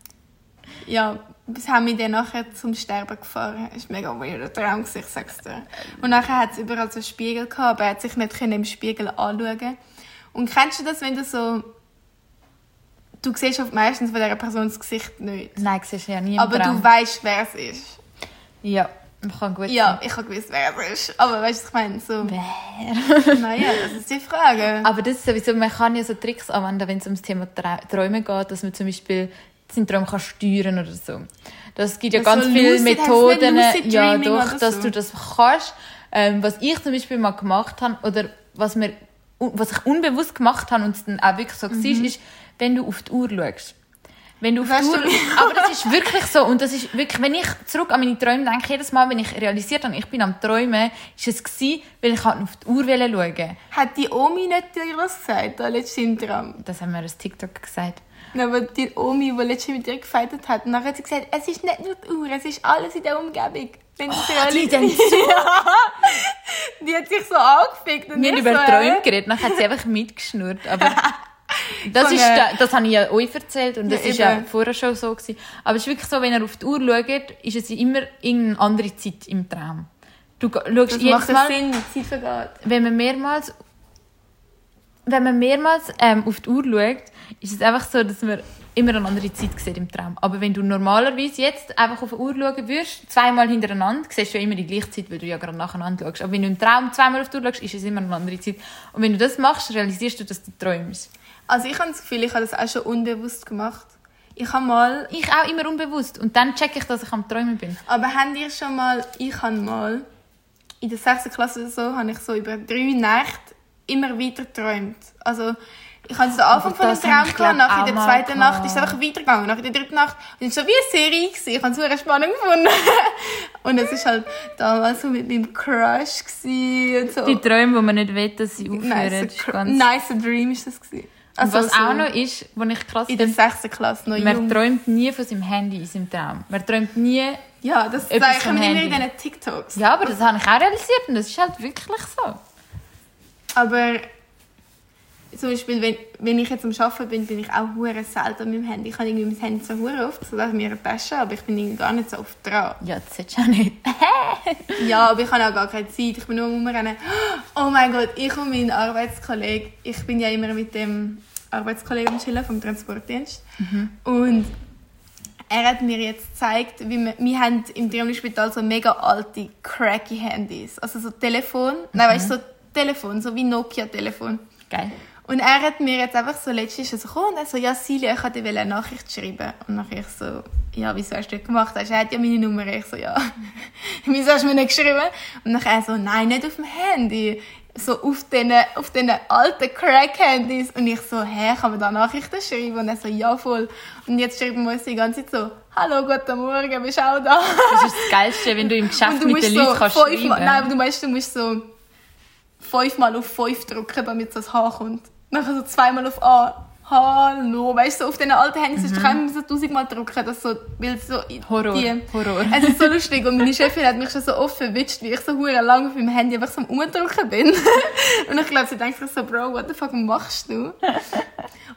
A: ja, bis haben wir dann nachher zum Sterben gefahren. Das war mega weirder Traum, ich sag's dir. Und nachher hat es überall so einen Spiegel gehabt, aber er hat sich nicht im Spiegel anschauen Und kennst du das, wenn du so... Du siehst oft meistens von dieser Person das Gesicht nicht.
B: Nein, siehst ja nie
A: Aber
B: Traum.
A: du weißt, wer es ist.
B: Ja, kann gut
A: Ja, ich habe gewusst, wer es ist. Aber weißt du, ich meine? So,
B: sein. Wer?
A: naja, das ist die Frage.
B: Aber das ist sowieso, man kann ja so Tricks anwenden, wenn es ums Thema Tra- Träume geht, dass man zum Beispiel Traum kann steuern oder so. Das gibt ja
A: Das
B: ganz
A: so
B: viele
A: lucid-
B: Methoden, ja doch, dass
A: so?
B: du das kannst. Ähm, was ich zum Beispiel mal gemacht habe oder was mir was ich unbewusst gemacht habe und es dann auch wirklich so
A: Mhm.
B: war, ist, wenn du auf die Uhr schaust. Wenn du auf
A: Weißt
B: die
A: du,
B: Uhr,
A: wie-
B: aber das ist wirklich so und das ist wirklich, wenn ich zurück an meine Träume denke, jedes Mal, wenn ich realisiert habe, ich bin am Träumen, ist es gewesen, weil ich halt auf die Uhr schauen wollte.
A: Hat die Omi nicht dir das gesagt, da letztens im Traum?
B: Das haben wir als TikTok gesagt.
A: Aber die Omi, die letztens mit dir gefeitet hat, und dann hat sie gesagt, es ist nicht nur die Uhr, es ist alles in der Umgebung. Wenn du
B: Oh, die
A: realis-
B: denkt
A: ja. Die hat sich so angefickt. Und
B: Wir haben über
A: so,
B: Träume
A: äh,
B: geredet, dann hat sie einfach mitgeschnurrt. Aber Das, ist, da- das habe ich ja euch erzählt und das
A: Ja,
B: ist ja vorher schon so gewesen. Aber es ist wirklich so, wenn ihr auf die Uhr schaut, ist es immer irgendeine andere Zeit im Traum. Du schaust
A: Das
B: jedes Mal,
A: Sinn, die Zeit vergeht.
B: wenn man mehrmals, wenn man mehrmals ähm, auf die Uhr schaut, ist es einfach so, dass man immer eine andere Zeit sieht im Traum. Aber wenn du normalerweise jetzt einfach auf die Uhr schauen würdest, zweimal hintereinander, siehst du ja immer die gleiche Zeit, weil du ja gerade nacheinander schaust. Aber wenn du im Traum zweimal auf die Uhr schaust, ist es immer eine andere Zeit. Und wenn du das machst, realisierst du, dass du träumst.
A: Also ich habe das Gefühl, ich habe das auch schon unbewusst gemacht. Ich habe mal,
B: Ich auch immer unbewusst. Und dann check ich, dass ich am Träumen bin.
A: aber habt ihr schon mal, ich habe mal, in der 6. Klasse oder so, habe ich so über drei Nächte immer weiter geträumt. Also ich hatte den Anfang von
B: habe
A: Traum gehabt, nach der zweiten Nacht ist es einfach weitergegangen. Nach der dritten Nacht und es war so wie eine Serie. Gewesen. Ich habe es super spannend gefunden. und es war halt damals so mit meinem Crush gewesen und so.
B: Die Träume, die man nicht will, dass sie aufhören.
A: nice,
B: ganz...
A: nice Dream ist das gewesen. Also
B: was
A: so
B: auch noch ist, was ich krass
A: in der
B: finde,
A: 6. Klasse noch
B: man
A: jung.
B: träumt nie von seinem Handy in seinem Traum. Man träumt nie...
A: Ja, das zeige ich mir immer in diesen TikToks.
B: Ja, aber das habe ich auch realisiert und das ist halt wirklich so.
A: Aber zum Beispiel, wenn, wenn ich jetzt am Arbeiten bin, bin ich auch hure selten mit dem Handy. Ich habe irgendwie mein Handy so hure oft, so in meiner Tasche, aber ich bin irgendwie gar nicht so oft dran.
B: Ja, das hättest du auch nicht.
A: Ja, aber ich habe auch gar keine Zeit. Ich bin nur Rumrennen. Oh mein Gott, ich und mein Arbeitskollege, ich bin ja immer mit dem Arbeitskollegen Chillen vom Transportdienst. Und er hat mir jetzt gezeigt, wie wir, wir haben im Triumphspital so mega alte, cracky Handys. Also so Telefon, nein, weißt du, so Telefon, so wie Nokia-Telefon.
B: Geil.
A: Und er hat mir jetzt einfach so letztens so gekommen und er so, ja Silja, ich wollte dir eine Nachricht schreiben. Und nachher ich so, ja, wieso hast du das gemacht? Er hat ja meine Nummer. Ich so, ja, wieso hast du mir nicht geschrieben? Und nachher er so, nein, nicht auf dem Handy. So auf diesen auf den alten Crack-Handys. Und ich so, hä, kann man da Nachrichten schreiben? Und er so, ja, voll. Und jetzt schreiben wir uns die ganze Zeit so, hallo, guten Morgen, bist du auch da?
B: Das ist das Geilste, wenn du im Geschäft
A: du
B: mit den
A: so
B: Leuten kannst
A: fünfmal,
B: schreiben.
A: nein, aber du weißt, du musst so fünfmal auf fünf drücken, damit so das H kommt. Nachher so zweimal auf A. Hallo, weißt du, so auf diesen alten Handys du mhm. immer so tausendmal drücken, dass so, weil so
B: Horror,
A: die,
B: Horror.
A: Es ist so lustig und meine Chefin hat mich schon so oft verwitscht, wie ich so hure lang auf meinem Handy einfach so am Umdrücken bin. und ich glaube, sie denkt sich so, Bro, what the fuck machst du?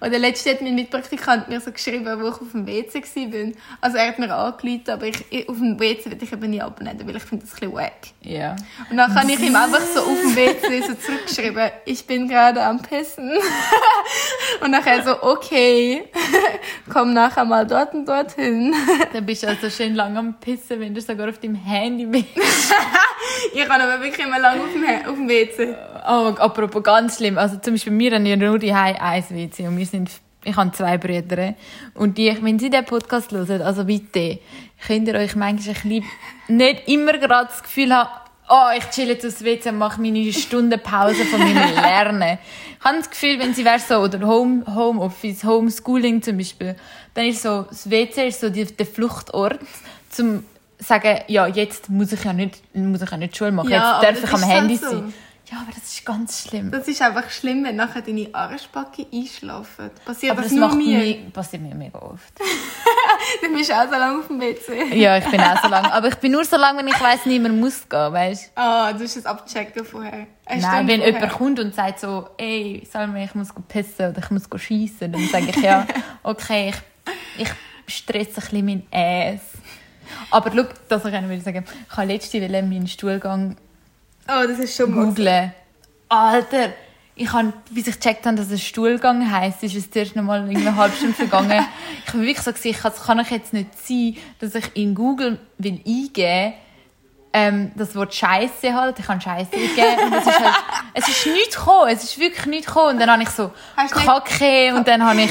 A: Oder letztens hat mein Mitpraktikant mir so geschrieben, wo ich auf dem WC war. Also er hat mir angerufen, aber ich, auf dem WC will ich eben nicht abnehmen, weil ich finde das ein bisschen wack.
B: Ja.
A: Und dann habe ich ihm einfach so auf dem WC so zurückgeschrieben, ich bin gerade am Pissen. und nachher so, okay, komm nachher mal dort und dorthin.
B: Dann bist du also schön lang am Pissen, wenn du sogar auf deinem Handy bist.
A: ich habe aber wirklich immer lange auf dem, auf dem WC.
B: Oh, apropos ganz schlimm. Also zum Beispiel wir haben ja nur die ein WC und wir sind, ich habe zwei Brüder und die, wenn sie den Podcast hören, also bitte, könnt ihr euch manchmal ein bisschen nicht immer gerade das Gefühl haben, oh, ich chill jetzt aufs WC und mache meine Stundenpause von meinem Lernen. Ich habe das Gefühl, wenn sie wäre so, oder Home, Homeoffice, Homeschooling zum Beispiel, dann ist so, das WC ist so die, der Fluchtort, zum sagen, ja, jetzt muss ich ja nicht, muss ich ja nicht Schule machen,
A: Ja,
B: jetzt darf ich am
A: ist halt
B: Handy
A: so.
B: sein. Ja, aber das ist ganz schlimm.
A: Das ist einfach schlimm, wenn nachher deine Arschbacke einschlafen. Passiert
B: aber
A: das,
B: das
A: nur mir?
B: mir, passiert mir mega oft.
A: Dann bist du auch so lange auf dem WC.
B: ja, ich bin auch so lange. Aber ich bin nur so lange, wenn ich weiss, niemand muss gehen, weißt
A: Ah, du musst es abchecken vorher. Eine
B: Nein, wenn
A: vorher.
B: jemand kommt und sagt so, ey, Salme, ich muss pissen oder ich muss schiessen, dann sage ich ja, okay, ich, ich stresse ein bisschen mein Ass. Aber schau, das ich will sagen, ich habe letzte Woche meinen Stuhlgang
A: Oh, das ist schon mal.
B: googlen. Alter, ich habe, bis ich gecheckt habe, dass es Stuhlgang heisst, ist es zuerst noch mal eine halbe Stunde vergangen. Ich habe wirklich so gesehen, es kann ich jetzt nicht sein, dass ich in Google will eingeben ähm, das Wort Scheiße halt, ich habe Scheiße eingegeben und es ist halt, es ist nichts gekommen, es ist wirklich nichts gekommen. Und dann habe ich so
A: Hast
B: Kacke und dann habe ich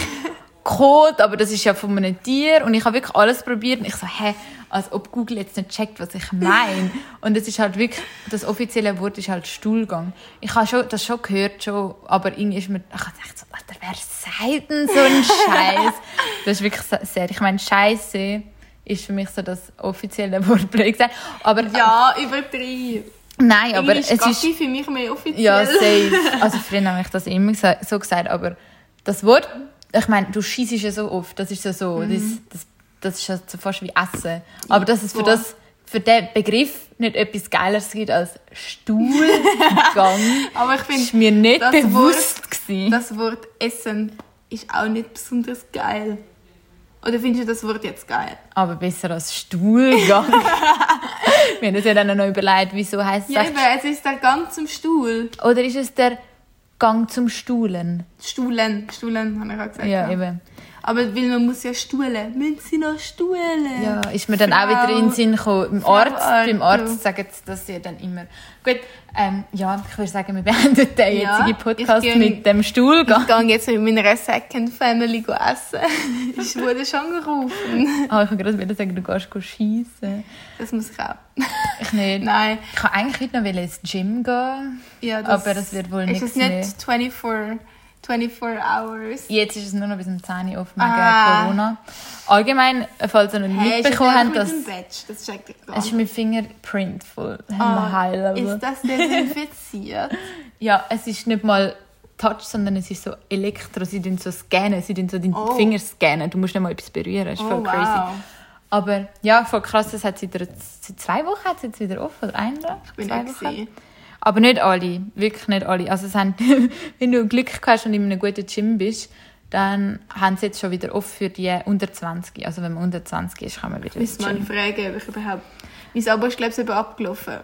B: Code, aber das ist ja von einem Tier und ich habe wirklich alles probiert und ich so, hä, als ob Google jetzt nicht checkt, was ich meine. Und es ist halt wirklich, das offizielle Wort ist halt Stuhlgang. Ich habe schon, das schon gehört, schon, aber irgendwie ist mir, ich habe gedacht, so, Alter, wer sagt denn so einen Scheiß? Das ist wirklich sehr, ich meine, Scheiße ist für mich so das offizielle Wort, blöd gesagt. Aber,
A: Ja, übertrieben.
B: nein, aber
A: Englisch
B: es ist,
A: für mich mehr offiziell.
B: ja, safe. Also früher habe ich das immer so gesagt, aber das Wort, ich meine, du schießt ja so oft, das ist ja so, das, das, das ist ja so fast wie Essen. Aber dass es für das, für den Begriff nicht etwas Geileres gibt als Stuhlgang,
A: Aber ich finde,
B: ist mir nicht
A: das
B: bewusst gewesen.
A: das Wort Essen ist auch nicht besonders geil. Oder findest du das Wort jetzt geil?
B: Aber besser als Stuhlgang. Wir haben uns ja dann noch überlegt, wieso heisst es
A: Ja, eben, es ist der Gang zum Stuhl.
B: Oder ist es der Gang zum Stuhlen?
A: Stuhlen, Stuhlen, habe ich auch gesagt.
B: Ja, eben.
A: Aber weil man muss ja stuhlen. Müssen sie noch stuhlen?
B: Ja, ist mir dann auch wieder in den Sinn gekommen.
A: Frau
B: Arzt, beim. Arzt sagen sie das ja dann immer. Gut, ähm, ja, ich würde sagen, wir beenden den
A: Ja,
B: jetzigen Podcast
A: gehe-
B: mit dem Stuhlgang.
A: Ich gehe jetzt mit meiner Second Family essen. ich wurde schon gerufen.
B: Ah, ich wollte gerade wieder sagen, du gehst schiessen.
A: Das muss ich auch.
B: Ich nicht.
A: Nein.
B: Ich kann eigentlich heute noch ins Gym gehen.
A: Ja,
B: Aber das wird wohl
A: ist
B: nichts
A: es nicht
B: mehr.
A: 24, 24 hours?
B: Jetzt ist es nur noch bis um 10 Uhr offen wegen
A: Ah.
B: Corona. Allgemein, falls ihr noch nicht
A: Hey, ist
B: mitbekommen habt,
A: mit
B: dass?
A: Das checkt ich gar
B: es ist mein Finger printful.
A: Ah,
B: High level.
A: Ist das desinfiziert?
B: Ja, es ist nicht mal Touch, sondern es ist so Elektro. Sie tun so scannen, sie so deinen
A: Oh.
B: Finger scannen. Du musst nicht mal etwas berühren. Das ist voll
A: Oh,
B: crazy.
A: wow.
B: Aber ja, voll krass, das hat einer- seit zwei Wochen hat es jetzt wieder offen. Oder ein Tag?
A: Ich bin
B: zwei Wochen. Aber nicht alle, wirklich nicht alle. Also es haben, wenn du Glück hast und in einem guten Gym bist, dann haben sie jetzt schon wieder offen für die unter 20. Also wenn man unter 20 ist, kann man wieder
A: mal
B: Gym.
A: fragen, ob ich überhaupt... Mein Abo ist, glaube ich, eben abgelaufen.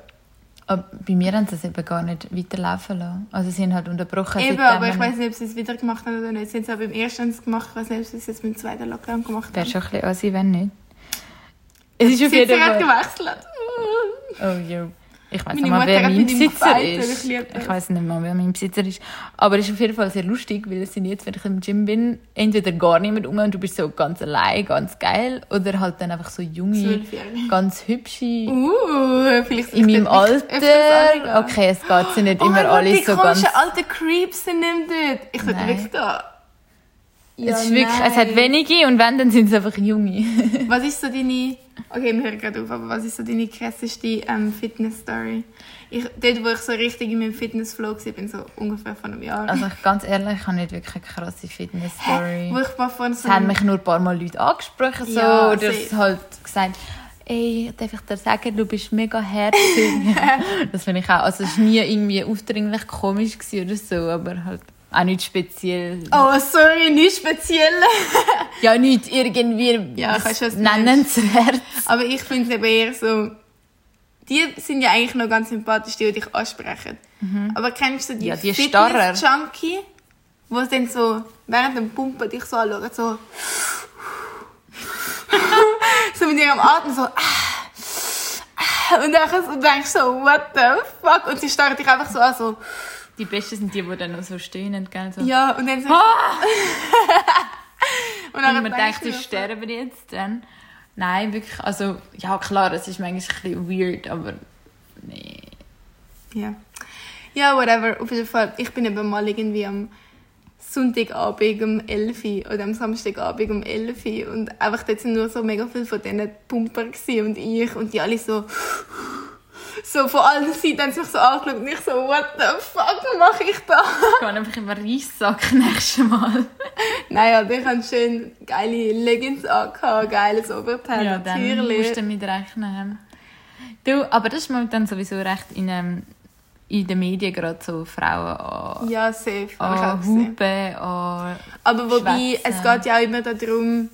B: Aber bei mir haben sie es eben gar nicht weiterlaufen lassen. Also sie haben halt unterbrochen.
A: Eben, aber ich
B: man-
A: weiß nicht, ob sie es wieder gemacht haben oder nicht. Sie haben es auch beim ersten gemacht. Ich weiß nicht, ob sie es jetzt mit dem zweiten Lockdown gemacht
B: Wäre
A: haben.
B: schon ein bisschen assi, wenn nicht. Es ist auf
A: Sie
B: jeden
A: hat
B: Fall...
A: gewechselt.
B: Oh, jo. Ich weiß nicht mal, wer mein Besitzer ist.
A: ich
B: Ich weiß nicht mal, wer mein Besitzer ist. Aber es ist auf jeden Fall sehr lustig, weil es sind jetzt, wenn ich im Gym bin, entweder gar niemand um und du bist so ganz allein, ganz geil, oder halt dann einfach so junge, ganz hübsche
A: Uh, vielleicht
B: in meinem. Alter. Okay, es geht sie nicht
A: Oh
B: immer
A: mein Gott,
B: alle
A: die
B: so ganz...
A: komischen alten Creeps sind nicht dort. Ich würde wirklich da.
B: Es, ist wirklich, es hat wenige und wenn, dann sind es einfach junge.
A: Was ist so deine... Okay, wir hören gerade auf, aber was ist so deine krasseste ähm, Fitness-Story? Ich, dort, wo ich so richtig in meinem Fitness-Flow war, bin so ungefähr vor einem Jahr.
B: Also ich, ganz ehrlich, ich habe nicht wirklich eine krasse Fitness-Story.
A: wo ich mal vor so
B: Es haben mich nur ein paar Mal Leute angesprochen so,
A: Ja,
B: oder es halt gesagt, ey, darf ich dir sagen, du bist mega herzig. das finde ich auch, also es war nie irgendwie aufdringlich komisch oder so, aber halt auch nicht speziell.
A: Oh, sorry, nicht speziell.
B: Ja, nicht irgendwie
A: Ja,
B: nennenswert.
A: Aber ich finde es eben eher so... Die sind ja eigentlich noch ganz sympathisch, die, die dich ansprechen. Aber kennst du die,
B: Mhm. Ja, die.
A: Fitness-Junkie, wo es dann so während dem Pumpen dich so anschauen, so... so mit ihrem Atem so... Und dann denkst du so, what the fuck? Und sie starren dich einfach so an, so...
B: Die Besten sind die, die dann noch so stöhnen, gell? So.
A: Ja, und dann so... Und dann
B: Und man denkt, sie sterben jetzt dann. Nein, wirklich, also, ja klar, es ist manchmal ein bisschen weird, aber nee.
A: Ja. Ja, whatever. Auf jeden Fall. Ich bin eben mal irgendwie am Sonntagabend um 11 Uhr oder am Samstagabend um 11 Uhr und einfach dort sind nur so mega viele von diesen Pumper und ich und die alle so so von allen Seiten haben sie mich so angeschaut und ich so, what the fuck mache ich da?
B: Ich gehe einfach im Reissack nächstes Mal.
A: naja, ich habe schön geile Leggings angehabt, geiles Oberteil,
B: Ja, dann
A: natürlich.
B: musst du damit rechnen. Du, aber das ist momentan sowieso recht in, ähm, in den Medien gerade so Frauen an,
A: Ja, safe.
B: an. Hupen, an...
A: Aber wobei,
B: Schwätzen.
A: es geht ja auch immer darum,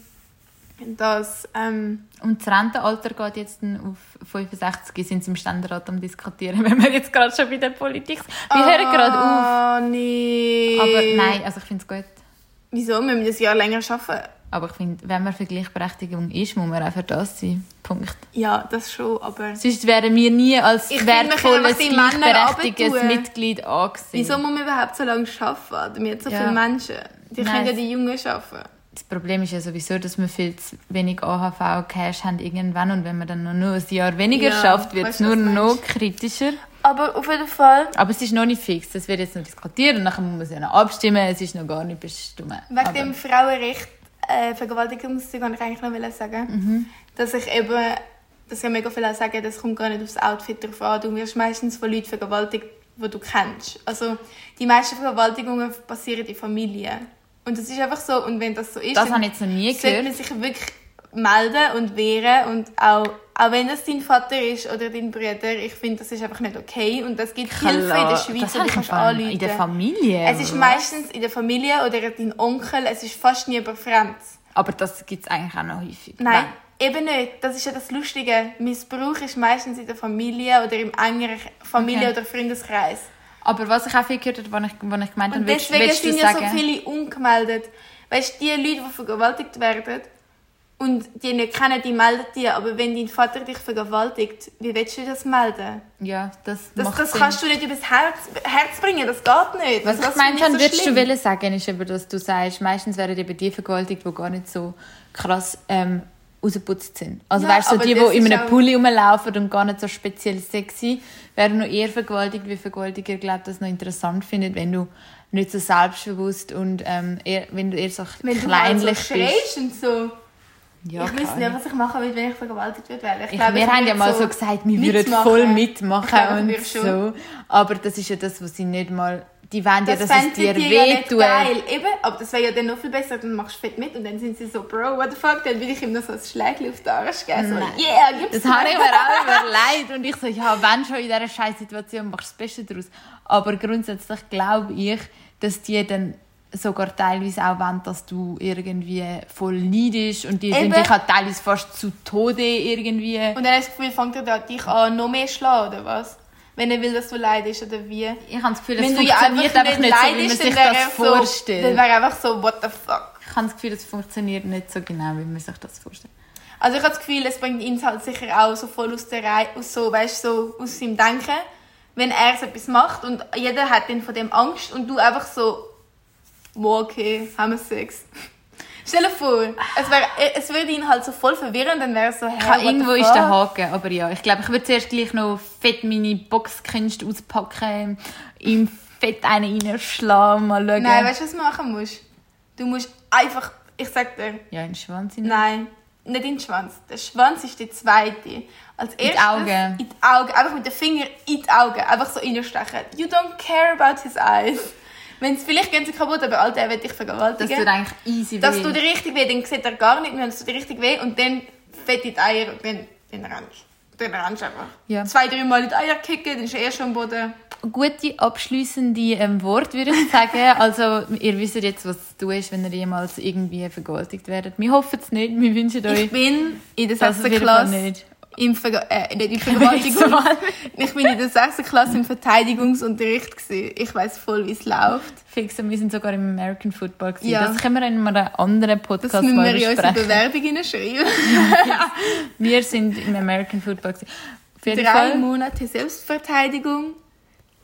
A: dass... Ähm,
B: Und das Rentenalter geht jetzt auf 65, sind sie im Ständerat am diskutieren, wenn wir jetzt gerade schon bei der Politik sind. Wir hören gerade auf.
A: Ah, nee.
B: Aber nein, also ich finde es gut.
A: Wieso? Wir müssen ein Jahr länger arbeiten.
B: Aber ich finde, wenn man für Gleichberechtigung ist, muss man auch für das sein. Punkt.
A: Ja, das schon, aber...
B: Sonst wären wir nie als
A: Ich wir
B: wertvolles, gleichberechtigtes. Mitglied angesehen.
A: Wieso muss man überhaupt so lange arbeiten? Damit so
B: Ja.
A: viele Menschen. Die
B: Nein,
A: können ja die Jungen arbeiten.
B: Das Problem ist ja sowieso, dass wir viel zu wenig AHV-Cash haben irgendwann und wenn man dann noch nur ein Jahr weniger
A: Ja,
B: schafft, wird es nur noch kritischer.
A: Aber auf jeden Fall...
B: Aber es ist noch nicht fix. Das wird jetzt noch diskutiert und nachher muss man es ja noch abstimmen. Es ist noch gar nicht bestimmt.
A: Wegen
B: Aber-
A: dem Frauenrecht, äh, Vergewaltigungszeug, wollte ich eigentlich noch sagen.
B: Mhm.
A: Dass ich eben... Dass ja mega viele auch sagen, das kommt gar nicht aufs Outfit drauf an. Du wirst meistens von Leuten vergewaltigt, die du kennst. Also, die meisten Vergewaltigungen passieren in Familien. Und das ist einfach so. Und wenn das so ist...
B: Das
A: dann
B: habe ich jetzt noch nie
A: sollte man
B: gehört.
A: sich wirklich melden und wehren und auch auch wenn das dein Vater ist oder dein Bruder, ich finde, das ist einfach nicht okay. Und es gibt Hilfe in der
B: Klar,
A: Schweiz,
B: das
A: wo
B: habe
A: du
B: ich
A: kannst
B: im Fall
A: anrufen.
B: In der Familie.
A: Es ist meistens in der Familie oder dein Onkel, es ist fast nie über Fremds.
B: Aber das gibt es eigentlich auch noch häufig.
A: Nein, eben nicht. Das ist ja das Lustige. Missbrauch ist meistens in der Familie oder im engeren Familie-
B: Okay.
A: oder Freundeskreis.
B: Aber was ich auch viel gehört habe, was ich, was ich gemeint habe, willst,
A: deswegen
B: willst du
A: sind ja
B: sagen...
A: so viele ungemeldet. Weißt du, die Leute, die vergewaltigt werden und die nicht kennen, die melden die. Aber wenn dein Vater dich vergewaltigt, wie willst du das melden?
B: Ja, das,
A: Das,
B: macht
A: das
B: Sinn.
A: kannst du nicht übers Herz, Herz bringen, das geht nicht.
B: Was
A: Das
B: ich gemeint habe,
A: so
B: würdest du wollen sagen, ist eben, dass du sagst, meistens werden eben die vergewaltigt, die gar nicht so krass ähm, rausgeputzt sind. Also
A: Ja,
B: weißt du, so
A: aber
B: die, die in einem Pulli rumlaufen und gar nicht so speziell sexy, werden noch eher vergewaltigt, wie Vergewaltiger, glaube das noch interessant findet, wenn du nicht so selbstbewusst und ähm, eher, wenn du eher so
A: Wenn du halt
B: kleinlich
A: so
B: bist.
A: und so.
B: Ja,
A: ich wüsste nicht, was ich machen würde, wenn ich vergewaltigt würde. werden. Ich
B: Ich,
A: glaube,
B: wir haben ja mal so gesagt, wir würden voll mitmachen und so. Aber das ist ja das, was sie nicht mal... Die wollen ja,
A: Das
B: dass es dir
A: die ja
B: wehtut.
A: geil. Eben, aber das wäre ja dann noch viel besser, dann machst du fett mit und dann sind sie so, Bro, what the fuck, dann will ich ihm noch so ein Schlägchen auf den Arsch geben. So,
B: Nein.
A: yeah, gib's
B: Das habe ich mir auch überlegt. Und ich so, ja, wenn schon in dieser scheiß Situation, machst du das Beste daraus. Aber grundsätzlich glaube ich, dass die dann sogar teilweise auch wollen, dass du irgendwie voll leidest und die sind dich auch teilweise fast zu Tode irgendwie.
A: Und dann hast du das Gefühl, fängt er da dich an, noch mehr schlagen, oder was? Wenn er will, dass du leidest, oder wie?
B: Ich habe das Gefühl, es
A: Wenn
B: funktioniert einfach nicht, so, wie man sich
A: dann wäre
B: das
A: er so,
B: vorstellt.
A: Dann wäre einfach so, what the fuck.
B: ich habe das Gefühl, es funktioniert nicht so genau, wie man sich das vorstellt.
A: Also ich habe das Gefühl, es bringt ihn halt sicher auch so voll aus der Reihe, aus so, weißt, so aus seinem Denken, wenn er so etwas macht und jeder hat dann von dem Angst und du einfach so, wow, okay, haben wir Sex. Stell dir vor, es, wär, es würde ihn halt so voll verwirren, dann wäre es so, hey,
B: irgendwo ist der Haken, aber ja, ich glaube, ich würde zuerst gleich noch fett meine Boxkünste auspacken, ihm fett einen reinschlagen, mal schauen.
A: Nein, weißt du, was du machen musst? Du musst einfach, ich sag dir,
B: ja, in den Schwanz hinein.
A: nein, nicht in den Schwanz. Der Schwanz ist der zweite. Als
B: die
A: erstes,
B: Augen.
A: In die Augen. Einfach mit dem Finger in die Augen. Einfach so reinstechen. You don't care about his eyes. Wenn's, vielleicht gehen sie kaputt, aber Alter, er wird dich
B: Das
A: vergewaltigen.
B: tut eigentlich easy
A: Das
B: weh.
A: tut dir richtig weh, dann sieht er gar nicht mehr, das tut dir richtig weh und dann fett die Eier und dann, dann rennst du. Dann rennst du einfach.
B: Ja.
A: Zwei, drei Mal in die Eier kicken, dann ist er eh schon am Boden.
B: Gute abschließende ähm, Worte würde ich sagen. Also, ihr wisst jetzt, was tun ist, wenn ihr jemals irgendwie vergewaltigt werdet. Wir hoffen es nicht, wir wünschen euch
A: Ich bin in der
B: das
A: 6.
B: auf jeden Fall
A: Klasse. Im Verge äh, nicht in Vergewaltigung. ich bin in der 6. Klasse im Verteidigungsunterricht gewesen. Ich weiß voll, wie es läuft.
B: Fix, und wir sind sogar im American Football gewesen.
A: Ja.
B: Das können wir in einem anderen Podcast
A: Das müssen wir in unsere. Bewerbung hineinschreiben.
B: Wir sind im American Football gewesen.
A: Drei
B: Fall.
A: Monate Selbstverteidigung,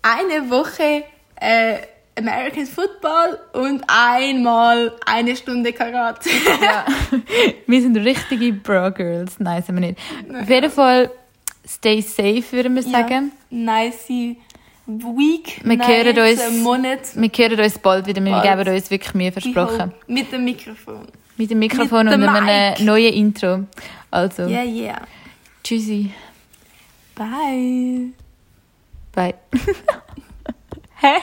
A: eine Woche äh, American Football und einmal eine Stunde Karate.
B: Ja. wir sind richtige Bro-Girls. Nein, sind wir nicht. Auf jeden Fall, stay safe, würden wir sagen.
A: Nice Week.
B: Wir
A: nice
B: hören uns-
A: Monat.
B: Wir hören uns bald wieder. Wir
A: Bald.
B: geben uns wirklich Mühe, versprochen.
A: Mit dem Mikrofon.
B: Mit dem Mikrofon
A: Mit
B: und
A: dem
B: einem neuen Intro. Also,
A: Yeah, yeah.
B: tschüssi.
A: Bye.
B: Bye. Hä?